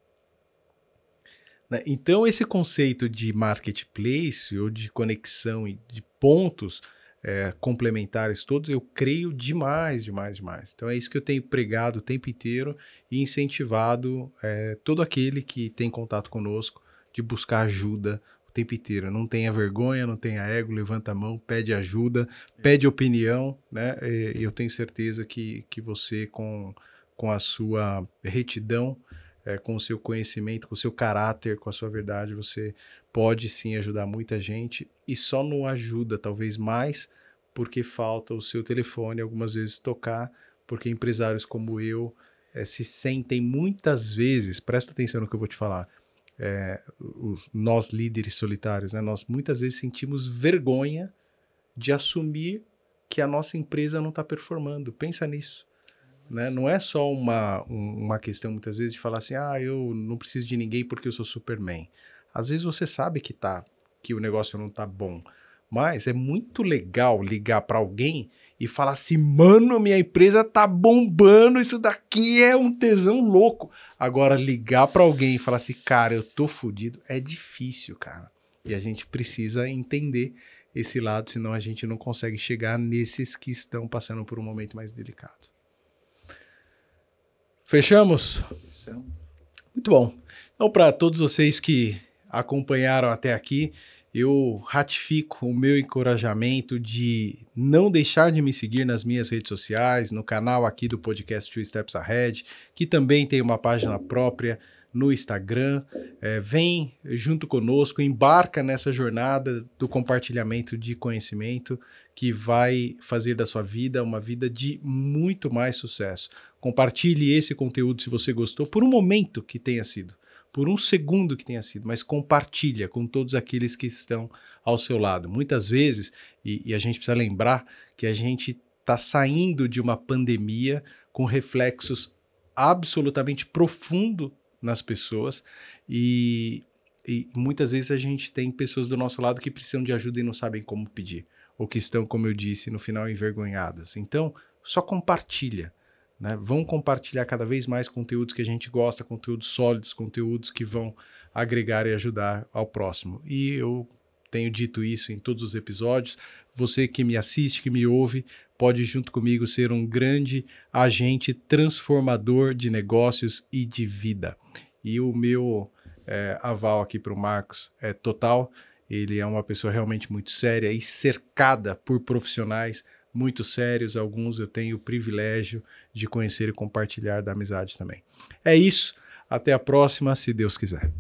Né? Então, esse conceito de marketplace ou de conexão e de pontos é, complementares todos, eu creio demais, demais, demais. Então é isso que eu tenho pregado o tempo inteiro e incentivado é, todo aquele que tem contato conosco de buscar ajuda o tempo inteiro. Não tenha vergonha, não tenha ego, levanta a mão, pede ajuda, pede opinião, né? E eu tenho certeza que, que você, com, com a sua retidão, é, com o seu conhecimento, com o seu caráter, com a sua verdade, você pode sim ajudar muita gente e só não ajuda, talvez mais, porque falta o seu telefone algumas vezes tocar, porque empresários como eu é, se sentem muitas vezes, presta atenção no que eu vou te falar, é, os, nós líderes solitários, né, nós muitas vezes sentimos vergonha de assumir que a nossa empresa não está performando. Pensa nisso. Né? Não é só uma, uma questão, muitas vezes, de falar assim, ah, eu não preciso de ninguém porque eu sou Superman. Às vezes você sabe que tá, que o negócio não tá bom, mas é muito legal ligar para alguém e falar assim, mano, minha empresa tá bombando, isso daqui é um tesão louco. Agora, ligar para alguém e falar assim, cara, eu tô fudido, é difícil, cara. E a gente precisa entender esse lado, senão a gente não consegue chegar nesses que estão passando por um momento mais delicado. Fechamos? Fechamos. Muito bom. Então, para todos vocês que acompanharam até aqui, eu ratifico o meu encorajamento de não deixar de me seguir nas minhas redes sociais, no canal aqui do podcast Two Steps Ahead, que também tem uma página própria no Instagram. É, vem junto conosco, embarca nessa jornada do compartilhamento de conhecimento que vai fazer da sua vida uma vida de muito mais sucesso. Compartilhe esse conteúdo se você gostou, por um momento que tenha sido por um segundo que tenha sido, mas compartilha com todos aqueles que estão ao seu lado. Muitas vezes, e, e a gente precisa lembrar que a gente está saindo de uma pandemia com reflexos absolutamente profundo nas pessoas e, e muitas vezes a gente tem pessoas do nosso lado que precisam de ajuda e não sabem como pedir, ou que estão, como eu disse, no final envergonhadas. Então, só compartilha né? Vão compartilhar cada vez mais conteúdos que a gente gosta, conteúdos sólidos, conteúdos que vão agregar e ajudar ao próximo. E eu tenho dito isso em todos os episódios. Você que me assiste, que me ouve, pode junto comigo ser um grande agente transformador de negócios e de vida. E o meu é, aval aqui para o Marcos é total. Ele é uma pessoa realmente muito séria e cercada por profissionais muito sérios, alguns eu tenho o privilégio de conhecer e compartilhar da amizade também. É isso, até a próxima, se Deus quiser.